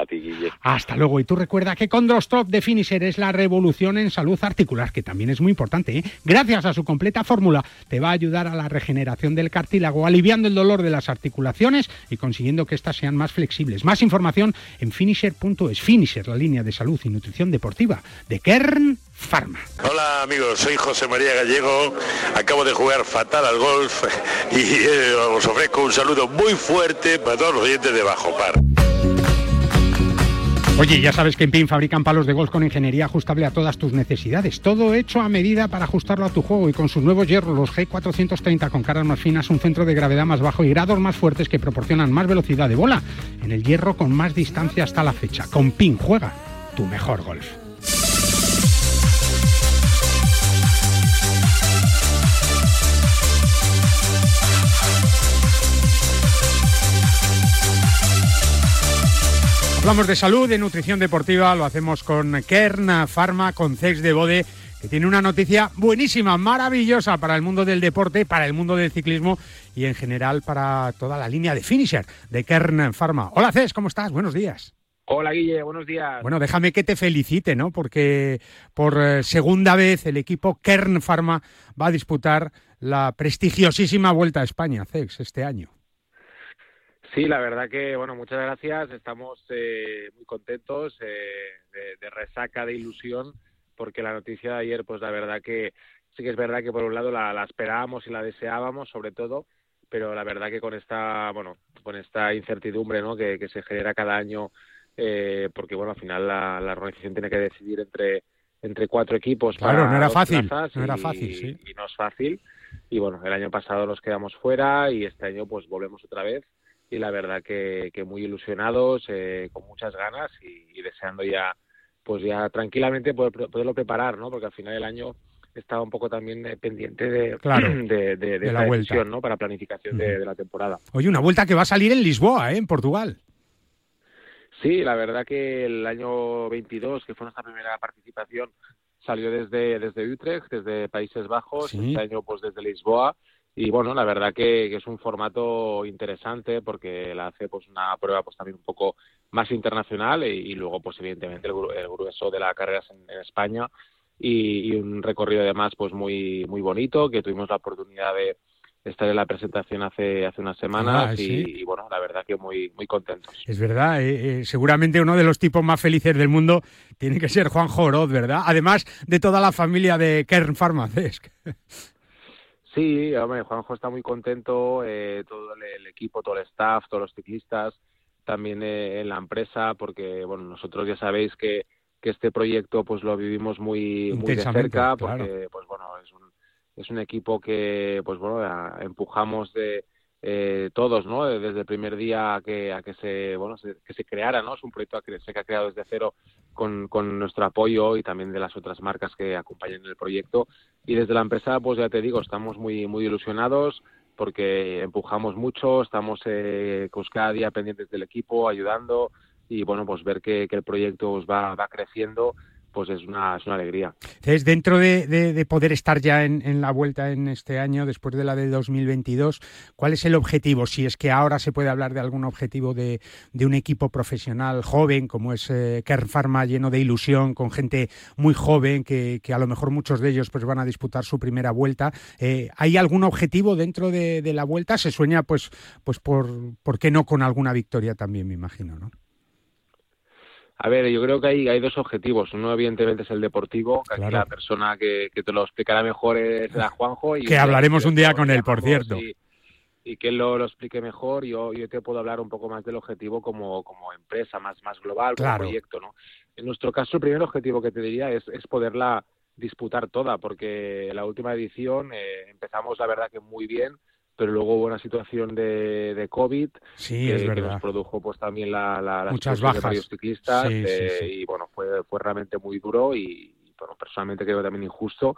A ti, Guille. Hasta luego. Y tú recuerda que con Drostop de Finisher es la revolución en salud articular, que también es muy importante. ¿eh? Gracias a su completa fórmula, te va a ayudar a la regeneración del cartílago, aliviando el dolor de las articulaciones y consiguiendo que éstas sean más flexibles. Más información en finisher.es. Finisher, la línea de salud y nutrición deportiva de Kern Pharma. Hola amigos, soy José María Gallego, acabo de jugar fatal al golf y eh, os ofrezco un saludo muy fuerte para todos los oyentes de Bajo Par. Oye, ya sabes que en PIN fabrican palos de golf con ingeniería ajustable a todas tus necesidades. Todo hecho a medida para ajustarlo a tu juego y con sus nuevos hierros, los G430 con caras más finas, un centro de gravedad más bajo y grados más fuertes que proporcionan más velocidad de bola en el hierro con más distancia hasta la fecha. Con PIN juega tu mejor golf. Hablamos de salud, de nutrición deportiva, lo hacemos con Kern Pharma, con Cex de Bode, que tiene una noticia buenísima, maravillosa para el mundo del deporte, para el mundo del ciclismo y en general para toda la línea de finisher de Kern Pharma. Hola Cex, ¿cómo estás? Buenos días. Hola Guille, buenos días. Bueno, déjame que te felicite, ¿no? Porque por eh, segunda vez el equipo Kern Pharma va a disputar la prestigiosísima Vuelta a España, Cex, este año. Sí, la verdad que, bueno, muchas gracias. Estamos eh, muy contentos, eh, de, resaca, de ilusión, porque la noticia de ayer, pues la verdad que sí que es verdad que por un lado la, esperábamos y la deseábamos, sobre todo, pero la verdad que con esta, bueno, con esta incertidumbre, ¿no? Que, se genera cada año, eh, porque bueno, al final la, organización tiene que decidir entre entre cuatro equipos. Claro, no era fácil, no era fácil, sí. Y no es fácil. Y bueno, el año pasado nos quedamos fuera y este año pues volvemos otra vez y la verdad que, muy ilusionados, eh, con muchas ganas y, deseando ya, pues ya tranquilamente poder, poderlo preparar, ¿no? Porque al final del año estaba un poco también eh, pendiente de, de, de, la decisión, ¿no? Para planificación de, la temporada. Oye, una vuelta que va a salir en Lisboa, ¿eh? En Portugal. Sí, la verdad que el año 22, que fue nuestra primera participación, salió desde, desde Utrecht, desde Países Bajos, este año pues desde Lisboa y bueno la verdad que, es un formato interesante porque la hace pues una prueba pues también un poco más internacional y, luego pues evidentemente el, grueso de la carrera en, España. Y, un recorrido además pues muy muy bonito que tuvimos la oportunidad de estar en la presentación hace hace unas semanas ah, y, bueno la verdad que muy muy contentos. Es verdad eh, eh, seguramente uno de los tipos más felices del mundo tiene que ser Juan Joroz verdad además de toda la familia de Kern Pharmaceutic Sí, hombre, Juanjo está muy contento, eh, todo el, equipo, todo el staff, todos los ciclistas, también eh, en la empresa, porque bueno, nosotros ya sabéis que, que este proyecto pues lo vivimos muy, muy de cerca, porque pues bueno, es un, es un equipo que pues bueno, empujamos de, eh, todos, ¿no? Desde el primer día a que, a que se, bueno, que se creara, ¿no? Es un proyecto que se ha creado desde cero con, con nuestro apoyo y también de las otras marcas que acompañan el proyecto. Y desde la empresa, pues ya te digo, estamos muy, muy ilusionados porque empujamos mucho, estamos eh, pues cada día pendientes del equipo, ayudando y bueno, pues ver que, que el proyecto va, va creciendo pues es una, es una alegría. Entonces, dentro de, poder estar ya en, la vuelta en este año, después de la de 2022, ¿cuál es el objetivo? Si es que ahora se puede hablar de algún objetivo de, un equipo profesional joven, como es eh, Kern Pharma, lleno de ilusión, con gente muy joven, que, a lo mejor muchos de ellos pues van a disputar su primera vuelta. Eh, ¿Hay algún objetivo dentro de, la vuelta? Se sueña, pues, pues por, ¿por qué no con alguna victoria también, me imagino, ¿no? A ver, yo creo que hay, hay dos objetivos. Uno, evidentemente, es el deportivo, que aquí la persona que, te lo explicará mejor es la Juanjo. Y que hablaremos un día con él, por cierto. Y, que él lo, lo, explique mejor. Yo, yo te puedo hablar un poco más del objetivo como, como empresa, más, más global, como proyecto. ¿no? En nuestro caso, el primer objetivo que te diría es, es poderla disputar toda, porque la última edición eh, empezamos, la verdad, que muy bien pero luego hubo una situación de, de COVID que, nos produjo pues también la, la, Muchas bajas. de varios ciclistas eh, y bueno, fue, fue realmente muy duro y, bueno, personalmente creo también injusto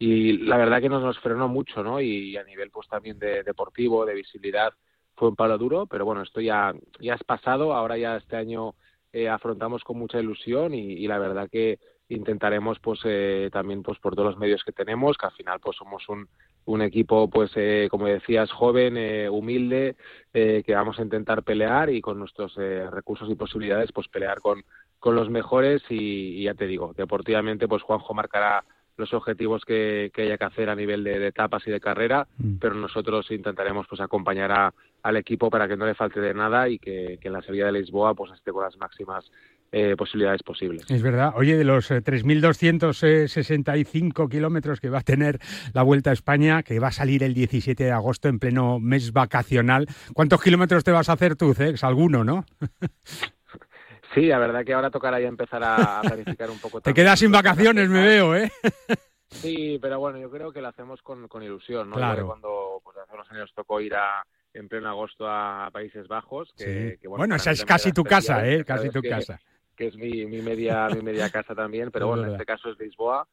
y la verdad que nos, nos frenó mucho, ¿no? Y a nivel pues también de deportivo, de visibilidad, fue un palo duro, pero bueno, esto ya, ya es pasado, ahora ya este año eh, afrontamos con mucha ilusión y, y, la verdad que intentaremos pues eh, también pues por todos los medios que tenemos, que al final pues somos un, un equipo, pues, eh, como decías, joven, eh, humilde, eh, que vamos a intentar pelear y con nuestros recursos y posibilidades, pues, pelear con, con los mejores y, ya te digo, deportivamente, pues, Juanjo marcará los objetivos que, haya que hacer a nivel de, etapas y de carrera, mm. pero nosotros intentaremos, pues, acompañar a, al equipo para que no le falte de nada y que, que en la salida de Lisboa, pues, esté con las máximas eh, posibilidades posibles. Es verdad. Oye, de los 3.265 eh, kilómetros que va a tener la Vuelta a España, que va a salir el 17 de agosto en pleno mes vacacional, ¿cuántos kilómetros te vas a hacer tú, Cex? Alguno, ¿no? Sí, la verdad que ahora tocará ya empezar a planificar un poco. Te quedas sin vacaciones, me veo, ¿eh? Sí, pero bueno, yo creo que lo hacemos con, ilusión, ¿no? Claro. Cuando pues, hace unos años tocó ir a, en pleno agosto a Países Bajos. Que, bueno, esa es casi tu casa, ¿eh? Casi tu casa que es mi, mi media mi media casa también, pero bueno, en este caso es Lisboa,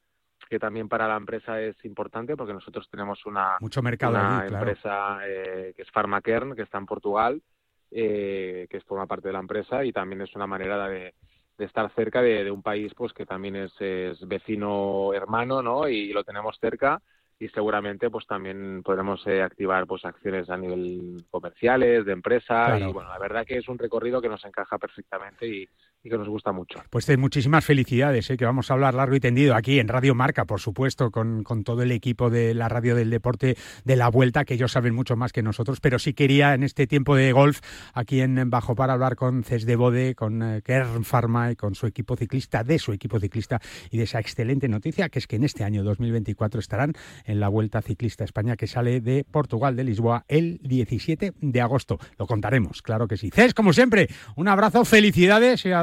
que también para la empresa es importante porque nosotros tenemos una, Mucho mercado una empresa eh, que es Pharmacern, que está en Portugal, eh, que forma parte de la empresa y también es una manera de, de estar cerca de, un país pues que también es, es, vecino hermano, ¿no? Y lo tenemos cerca y seguramente pues también podremos eh, activar pues acciones a nivel comerciales, de empresa y bueno, la verdad que es un recorrido que nos encaja perfectamente y, y que nos gusta mucho. Pues muchísimas felicidades, ¿eh? que vamos a hablar largo y tendido aquí en Radio Marca, por supuesto, con, con, todo el equipo de la radio del deporte de la vuelta, que ellos saben mucho más que nosotros, pero sí quería en este tiempo de golf aquí en Bajo para hablar con Ces de Bode, con eh, Kern Pharma y con su equipo ciclista, de su equipo ciclista y de esa excelente noticia que es que en este año 2024 estarán en la Vuelta Ciclista España que sale de Portugal, de Lisboa, el 17 de agosto. Lo contaremos, claro que sí. Ces, como siempre, un abrazo, felicidades y a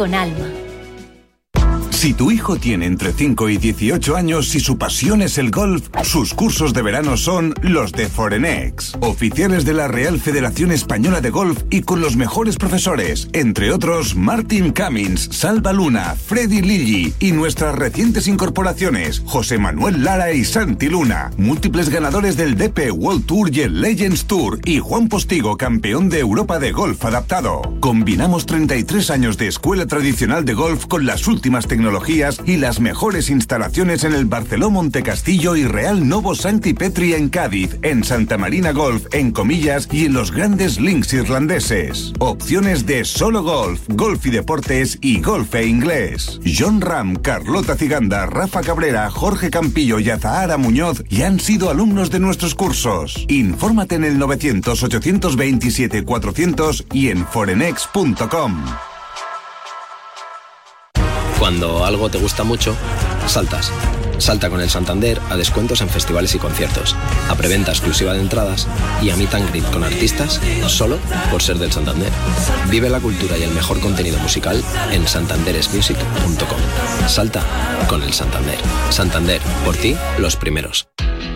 con alma. Si tu hijo tiene entre 5 y 18 años y su pasión es el golf, sus cursos de verano son los de Forenex, oficiales de la Real Federación Española de Golf y con los mejores profesores, entre otros Martin Cummins, Salva Luna, Freddy Lilly y nuestras recientes incorporaciones, José Manuel Lara y Santi Luna, múltiples ganadores del DP World Tour y el Legends Tour y Juan Postigo, campeón de Europa de golf adaptado. Combinamos 33 años de escuela tradicional de golf con las últimas tecnologías y las mejores instalaciones en el Barceló Montecastillo y Real Novo Santi Petri en Cádiz, en Santa Marina Golf, en Comillas y en los grandes links irlandeses. Opciones de solo golf, golf y deportes y golf e inglés. John Ram, Carlota Ciganda, Rafa Cabrera, Jorge Campillo y Azahara Muñoz ya han sido alumnos de nuestros cursos. Infórmate en el 900 827 400 y en forenex.com. Cuando algo te gusta mucho, saltas. Salta con el Santander a descuentos en festivales y conciertos, a preventa exclusiva de entradas y a meet and greet con artistas solo por ser del Santander. Vive la cultura y el mejor contenido musical en santanderesmusic.com. Salta con el Santander. Santander, por ti, los primeros.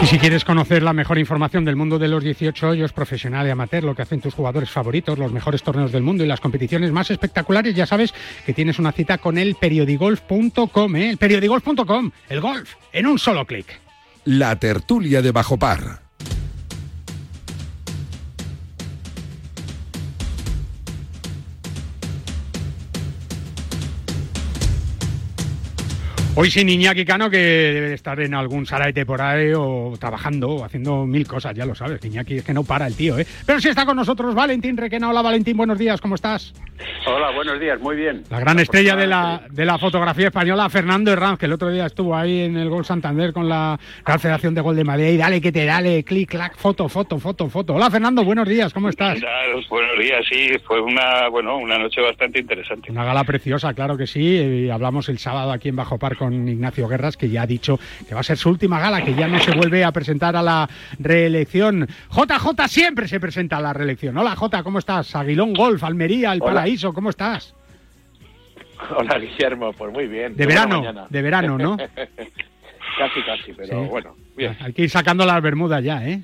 Y si quieres conocer la mejor información del mundo de los 18 hoyos, profesional y amateur, lo que hacen tus jugadores favoritos, los mejores torneos del mundo y las competiciones más espectaculares, ya sabes que tienes una cita con el periodigolf.com, ¿eh? El periodigolf.com, el golf, en un solo clic. La tertulia de Bajo Par. Hoy sin Iñaki Cano, que debe de estar en algún saraite por ahí o trabajando o haciendo mil cosas, ya lo sabes. Iñaki es que no para el tío, ¿eh? Pero sí está con nosotros Valentín Requena. Hola Valentín, buenos días, ¿cómo estás? Hola, buenos días, muy bien. La gran estrella de la, de la fotografía española, Fernando Herranz, que el otro día estuvo ahí en el Gol Santander con la Real Federación de Gol de Madrid. Y dale que te dale, clic, clac, foto, foto, foto, foto. Hola Fernando, buenos días, ¿cómo estás? Buenos días, sí, fue una, bueno, una noche bastante interesante. Una gala preciosa, claro que sí. Y hablamos el sábado aquí en Bajo Par con Ignacio Guerras, que ya ha dicho que va a ser su última gala, que ya no se vuelve a presentar a la reelección. JJ siempre se presenta a la reelección. Hola J, ¿cómo estás? Aguilón Golf, Almería, El Hola. Paraíso, ¿cómo estás? Hola, Guillermo, pues muy bien. De verano, de verano, ¿no? casi, casi, pero Sí. bueno, bien. Hay que ir sacando las bermudas ya, ¿eh?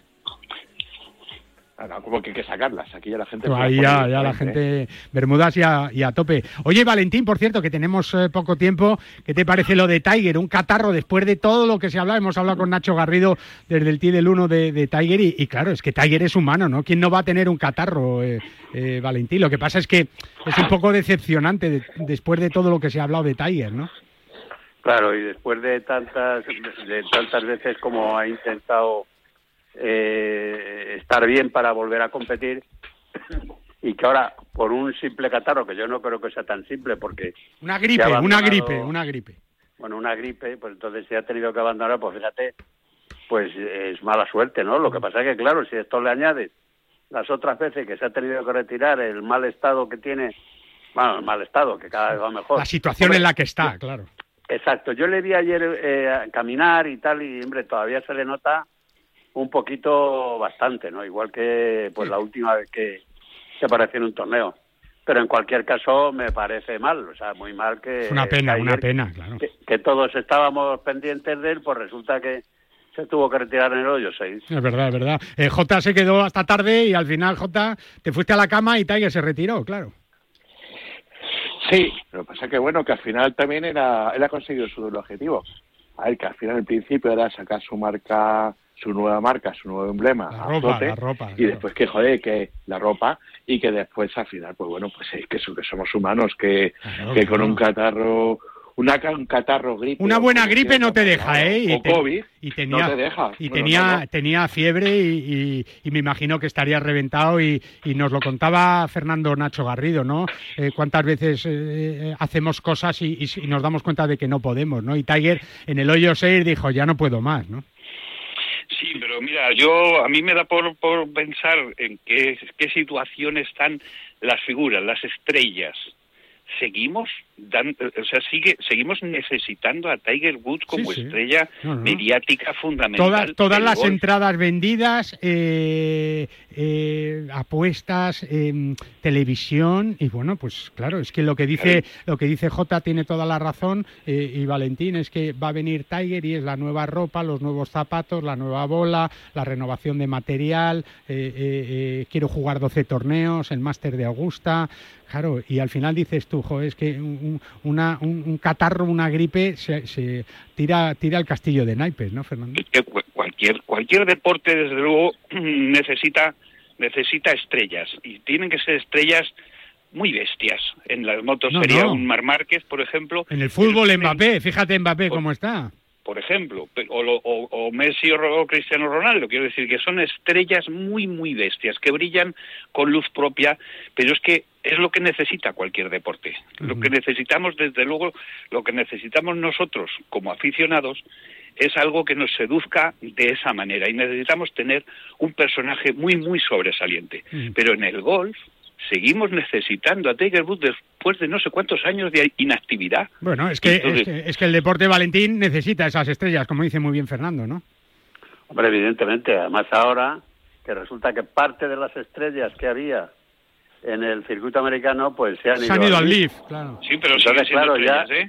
Como que hay que sacarlas. Aquí ya la gente. Ahí ya, ya la diferente, ¿eh? gente, bermudas y a, y a tope. Oye, Valentín, por cierto, que tenemos eh, poco tiempo, ¿qué te parece lo de Tiger? Un catarro después de todo lo que se habla. Hemos hablado con Nacho Garrido desde el T del 1 de, de Tiger y, y claro, es que Tiger es humano, ¿no? ¿Quién no va a tener un catarro, eh, eh, Valentín? Lo que pasa es que es un poco decepcionante de- después de todo lo que se ha hablado de Tiger, ¿no? Claro, y después de tantas, de tantas veces como ha intentado eh, estar bien para volver a competir, y que ahora, por un simple catarro, que yo no creo que sea tan simple, porque... Una gripe, una gripe, una gripe. Bueno, una gripe, pues entonces se ha tenido que abandonar, pues fíjate, pues es mala suerte, ¿no? Lo que pasa es que, claro, si esto le añades las otras veces que se ha tenido que retirar, el mal estado que tiene, bueno, el mal estado, que cada vez va mejor. La situación Hombre, en la que está, claro. Exacto, yo le vi ayer eh, caminar y tal, y hombre, todavía se le nota un poquito bastante, ¿no? Igual que pues la última vez que se apareció en un torneo. Pero en cualquier caso me parece mal, o sea, muy mal que... Es una pena, una pena, claro. Que, que todos estábamos pendientes de él, pues resulta que se tuvo que retirar en el hoyo 6. Es verdad, es verdad. Eh, J se quedó hasta tarde y al final, J, te fuiste a la cama y Tiger se retiró, claro. Sí, lo que pasa que bueno, que al final también era, él ha conseguido su doble objetivo. A ver, que al final el principio era sacar su marca, su nueva marca, su nuevo emblema La ropa, flote, la ropa, y claro. después que joder, que la ropa y que después al final, pues bueno, pues es que, eso, que somos humanos, que, que con un catarro, una, un catarro gripe. Una buena gripe no te deja, ¿eh? Y o te- COVID, y tenía, no te deja. Y Bueno, tenía, no, no. tenía fiebre y, y- y me imagino que estaría reventado y, y nos lo contaba Fernando Nacho Garrido, ¿no? Eh, cuántas veces eh, hacemos cosas y, y- y nos damos cuenta de que no podemos, ¿no? Y Tiger en el hoyo 6 dijo, ya no puedo más, ¿no? Sí, pero mira, yo a mí me da por, por pensar en qué, qué situación están las figuras, las estrellas. Seguimos dan- o sea, sigue, seguimos necesitando a Tiger Woods como sí. estrella No, no. mediática fundamental. Todas, las golf. entradas vendidas, eh, eh, apuestas, em, televisión y bueno, pues claro, es que lo que dice lo que dice J tiene toda la razón eh, y Valentín es que va a venir Tiger y es la nueva ropa, los nuevos zapatos, la nueva bola, la renovación de material, eh, eh, eh, quiero jugar 12 torneos, el máster de Augusta, claro, y al final dices tú, jo, es que un, una- un- un catarro, una gripe se, se tira tira al castillo de naipes, ¿no, Fernando? que cualquier cualquier deporte desde luego necesita necesita estrellas y tienen que ser estrellas muy bestias. En las motos No, sería no. un Mar Márquez, por ejemplo. En el fútbol, Mbappé, fíjate Mbappé cómo está. Por ejemplo, o, o- o Messi o, o Cristiano Ronaldo, quiero decir que son estrellas muy, muy bestias, que brillan con luz propia, pero es que es lo que necesita cualquier deporte. Lo que necesitamos, desde luego, lo que necesitamos nosotros como aficionados es algo que nos seduzca de esa manera y necesitamos tener un personaje muy, muy sobresaliente. Pero en el golf seguimos necesitando a Tiger Woods después de no sé cuántos años de inactividad. Bueno, es que, Entonces- es que, es que el deporte Valentín necesita esas estrellas, como dice muy bien Fernando, ¿no? Hombre, evidentemente, además ahora que resulta que parte de las estrellas que había en el circuito americano, pues se han Se ido, han ido al Leaf. Claro. Sí, pero siendo claro, ya ¿eh?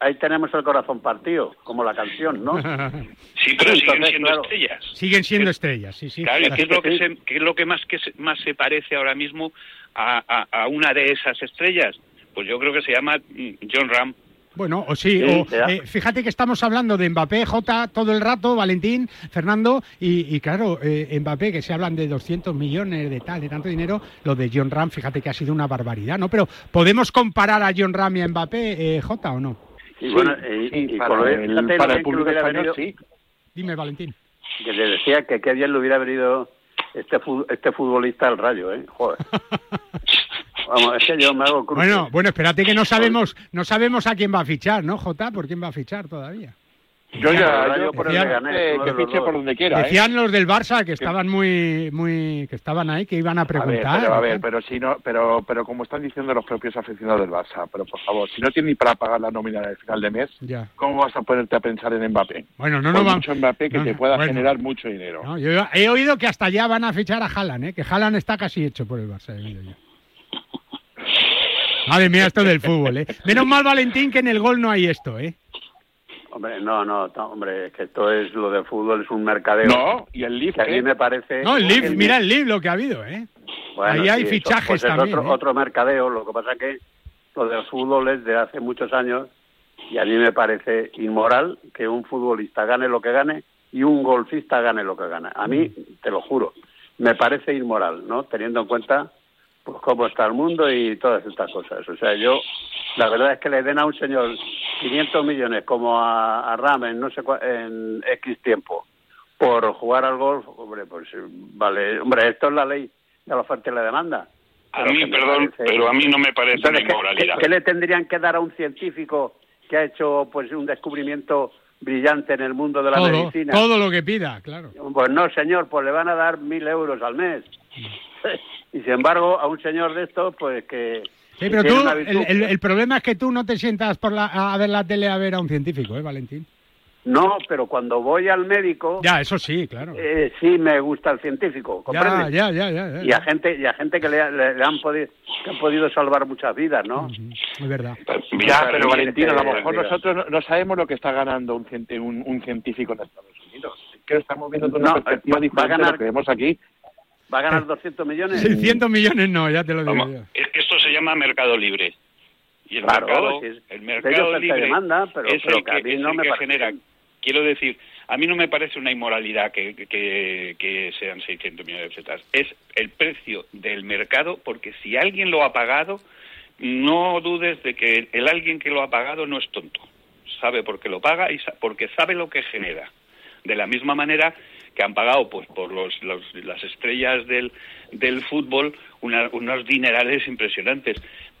Ahí tenemos el corazón partido, como la canción, ¿no? Sí, pero siguen Entonces, siendo claro, estrellas. Siguen siendo estrellas, sí, sí. Claro, ¿y qué es lo que, se- qué es lo que más que se- más se parece ahora mismo a, a- a una de esas estrellas? Pues yo creo que se llama mm, John Ram. Bueno, o sí, Sí, o, eh, fíjate que estamos hablando de Mbappé, J todo el rato, Valentín, Fernando, y, y claro, eh, Mbappé, que se hablan de 200 millones, de tal, de tanto dinero, lo de John Ram, fíjate que ha sido una barbaridad, ¿no? Pero, ¿podemos comparar a John Ram y a Mbappé, eh, J o no? Y bueno, y, y para el- para público español, venido- Dime, Valentín. Que le decía que qué bien le hubiera venido este este futbolista al rayo, ¿eh? Joder. Vamos, es que yo me hago cruces. Bueno, bueno, espérate que no sabemos, no sabemos a quién va a fichar, ¿no, J? ¿Por quién va a fichar todavía? Yo ya, yo Decían- por el Leganés, que fiche por donde quiera. ¿eh? Decían los del Barça que estaban muy, muy, que estaban ahí, que iban a A ver, preguntar. pero, a ver, pero si no, pero, pero como están diciendo los propios aficionados del Barça, pero por favor, si no tienes ni para pagar la nómina al final de mes, Ya. ¿cómo vas a ponerte a pensar en Mbappé? Bueno, no vamos. mucho Mbappé que no, te pueda bueno. generar mucho dinero. No, yo he oído que hasta ya van a fichar a Haaland, ¿eh? que Haaland está casi hecho por el Barça. yo. Madre mía, esto del fútbol, ¿eh? Menos mal, Valentín, que en el gol no hay esto, ¿eh? Hombre, no, no, no, hombre, es que esto es lo de fútbol, es un mercadeo. No, y el Leaf, Que a mí ¿eh? me parece... No, el Leaf, que mira el Leaf lo que ha habido, ¿eh? Bueno, Ahí hay sí, fichajes pues es también. Otro, ¿eh? otro mercadeo, lo que pasa que lo del fútbol es de hace muchos años y a mí me parece inmoral que un futbolista gane lo que gane y un golfista gane lo que gana. A mí, te lo juro, me parece inmoral, ¿no? Teniendo en cuenta pues cómo está el mundo y todas estas cosas. O sea, yo, la verdad es que le den a un señor 500 millones como a, a Ram en no sé cua- en X tiempo por jugar al golf, hombre, pues vale, hombre, esto es la ley de la oferta y la demanda. A Pero mí, perdón, parece- pero a mí no me parece una Entonces, ¿qué- inmoralidad. ¿qué, qué le tendrían que dar a un científico que ha hecho pues un descubrimiento brillante en el mundo de la todo, medicina? todo lo que pida, claro. Pues no, señor, pues le van a dar mil euros al mes. y sin embargo, a un señor de estos, pues que... Sí, pero tú, el, virtud- el- el problema es que tú no te sientas por la, a ver la tele a ver a un científico, ¿eh, Valentín? No, pero cuando voy al médico, Ya, eso sí, claro. eh, sí me gusta el científico, Ya, ¿comprendes? ya, ya, ya, ya. Y a gente, y a gente que le, le- le han podido, que han podido salvar muchas vidas, ¿no? Es verdad. Ya, pero Valentín, a lo mejor nosotros no, no sabemos lo que está ganando un, un, un científico en Estados Unidos. Es que lo estamos viendo de una No, perspectiva va- va a diferente ganar- lo que vemos aquí. ¿Va a ganar 200 millones? 600 millones no, ya te lo digo Vamos, yo. es que esto se llama mercado libre. Y el Claro, mercado, si es- el de mercado libre demanda, pero- es pero el que es no el me que parece genera. Quiero decir, a mí no me parece una inmoralidad que, que, que sean 600 millones de pesetas. Es el precio del mercado, porque si alguien lo ha pagado, no dudes de que el alguien que lo ha pagado no es tonto. Sabe por qué lo paga y sa- porque sabe lo que genera. De la misma manera que han pagado pues por los, los- las estrellas del, del fútbol una- unos dinerales impresionantes.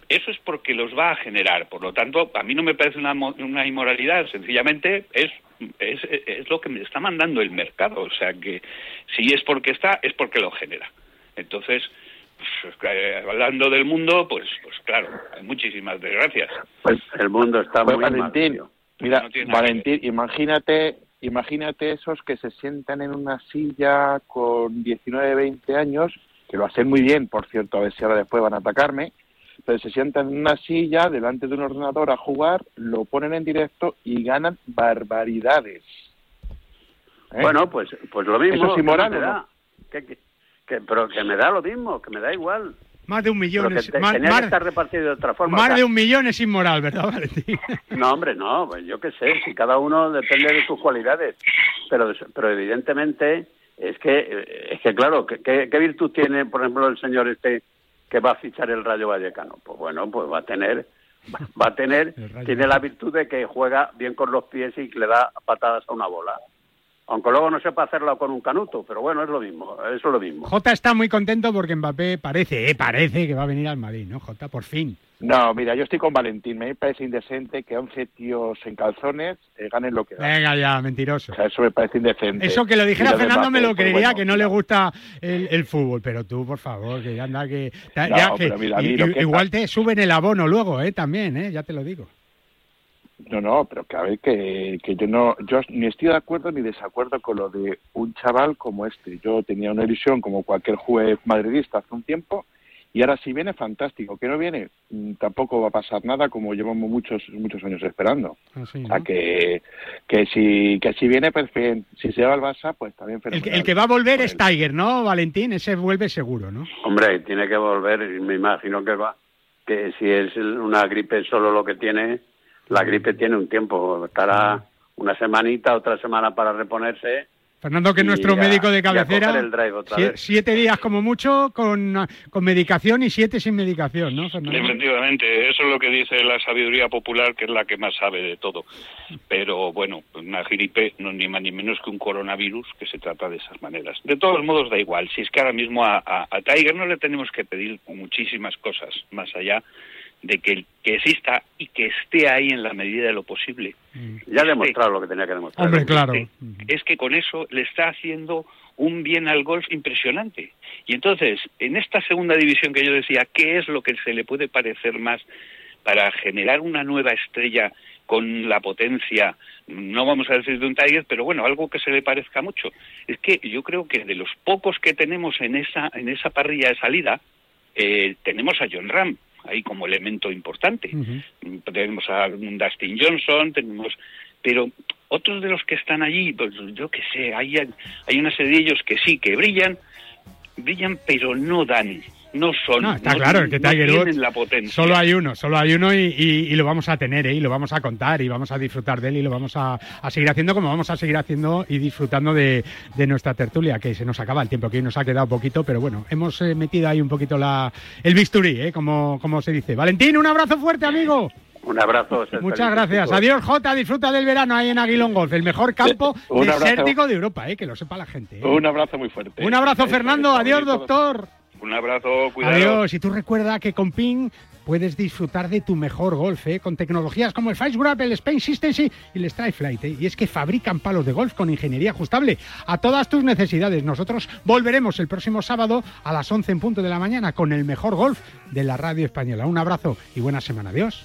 Eso es porque los va a generar. Por lo tanto, a mí no me parece una, mo- una inmoralidad. Sencillamente es, es, es lo que me está mandando el mercado. O sea que si es porque está, es porque lo genera. Entonces, pues, eh, hablando del mundo, pues, pues claro, hay muchísimas desgracias. Pues el mundo está Pues muy mal. Valentín, mira, No Valentín, imagínate, imagínate esos que se sientan en una silla con 19, 20 años, que lo hacen muy bien, por cierto, a ver si ahora después van a atacarme, pero se sientan en una silla delante de un ordenador a jugar, lo ponen en directo y ganan barbaridades. ¿Eh? Bueno, pues, pues lo mismo. ¿Eso es inmoral que me o no? que- que- pero que me da lo mismo, que me da igual. Más de un millón es, te- más, tenía más- que estar repartido de otra forma. más O sea, de un millón es inmoral, ¿verdad, Valentín? No, hombre, no, pues yo qué sé, si cada uno depende de sus cualidades. Pero, pero evidentemente es que, es que claro, ¿qué, qué, qué virtud tiene, por ejemplo, el señor este que va a fichar el Rayo Vallecano. Pues bueno, pues va a tener, va a tener, tiene la virtud de que juega bien con los pies y que le da patadas a una bola. Aunque luego no sepa hacerlo con un canuto, pero bueno, es lo mismo, eso es lo mismo. Jota está muy contento porque Mbappé parece, eh, parece que va a venir al Madrid, ¿no, Jota? Por fin. No, mira, yo estoy con Valentín. Me parece indecente que 11 tíos en calzones eh, ganen lo que ganan. Venga ya, mentiroso. O sea, eso me parece indecente. Eso que lo dijera Fernando me lo pues creería, bueno, que no le gusta el, el fútbol. Pero tú, por favor, que ya anda que... ya No, que- mira, y- que- igual te suben el abono luego, ¿eh? También, ¿eh? Ya te lo digo. No, no, pero que a ver, que, que yo no, yo ni estoy de acuerdo ni desacuerdo con lo de un chaval como este. Yo tenía una ilusión como cualquier juez madridista hace un tiempo y ahora si viene, fantástico. Que no viene, mm, tampoco va a pasar nada como llevamos muchos muchos años esperando. Así, O sea, ¿no? que, que, si, que si viene, pues bien. Si se va al Barça, pues también El, que- el que va a volver es Tiger, ¿no, Valentín? Ese vuelve seguro, ¿no? Hombre, tiene que volver, y me imagino que va, que si es una gripe solo lo que tiene, la gripe tiene un tiempo, estará una semanita, otra semana para reponerse. Fernando, que es nuestro a- médico de cabecera. el drive otra Sie- vez. siete días como mucho con, con medicación y siete sin medicación, ¿no, Fernando? Efectivamente, eso es lo que dice la sabiduría popular, que es la que más sabe de todo. Pero bueno, una gripe no es ni más ni menos que un coronavirus que se trata de esas maneras. De todos modos, da igual. Si es que ahora mismo a, a- a Tiger no le tenemos que pedir muchísimas cosas más allá de que, que exista y que esté ahí en la medida de lo posible. Ya ha demostrado lo que tenía que demostrar. Hombre, claro. Es que con eso le está haciendo un bien al golf impresionante. Y entonces, en esta segunda división que yo decía, ¿qué es lo que se le puede parecer más para generar una nueva estrella con la potencia, no vamos a decir de un Tiger, pero bueno, algo que se le parezca mucho? Es que yo creo que de los pocos que tenemos en esa, en esa parrilla de salida, eh, tenemos a John Ram ahí como elemento importante. Tenemos a Dustin Johnson, tenemos, pero otros de los que están allí, pues yo qué sé, hay, hay una serie de ellos que sí, que brillan, brillan, pero no dan, no son, No, está claro, el que no Tiger tienen Woods la potencia. Solo hay uno, solo hay uno y, y- y lo vamos a tener, ¿eh? y lo vamos a contar y vamos a disfrutar de él y lo vamos a, a seguir haciendo como vamos a seguir haciendo y disfrutando de, de nuestra tertulia, que se nos acaba el tiempo, que hoy nos ha quedado poquito, pero bueno, hemos eh, metido ahí un poquito la, el bisturí, ¿eh? como, como se dice. Valentín, un abrazo fuerte, amigo. Un abrazo. Muchas gracias. Adiós, Jota. Disfruta del verano ahí en Aguilón Golf, el mejor campo abrazo. desértico de Europa, ¿eh? que lo sepa la gente. ¿eh? Un abrazo muy fuerte. Un abrazo, Fernando. Adiós, doctor. Un abrazo, cuidado. Adiós. Y tú recuerda que con Ping puedes disfrutar de tu mejor golf, ¿eh? con tecnologías como el Five Grab, el Spain Systems y el Strike Flight. ¿eh? Y es que fabrican palos de golf con ingeniería ajustable a todas tus necesidades. Nosotros volveremos el próximo sábado a las 11 en punto de la mañana con el mejor golf de la radio española. Un abrazo y buena semana. Adiós.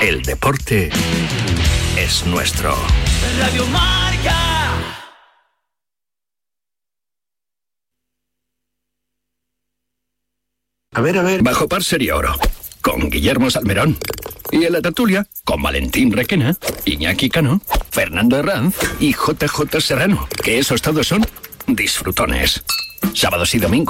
El deporte es nuestro. Radio Marca. A ver, a ver. Bajo par sería oro. Con Guillermo Salmerón. Y en la tertulia, con Valentín Requena, Iñaki Cano, Fernando Herranz y JJ Serrano. Que esos todos son disfrutones. Sábados y domingos.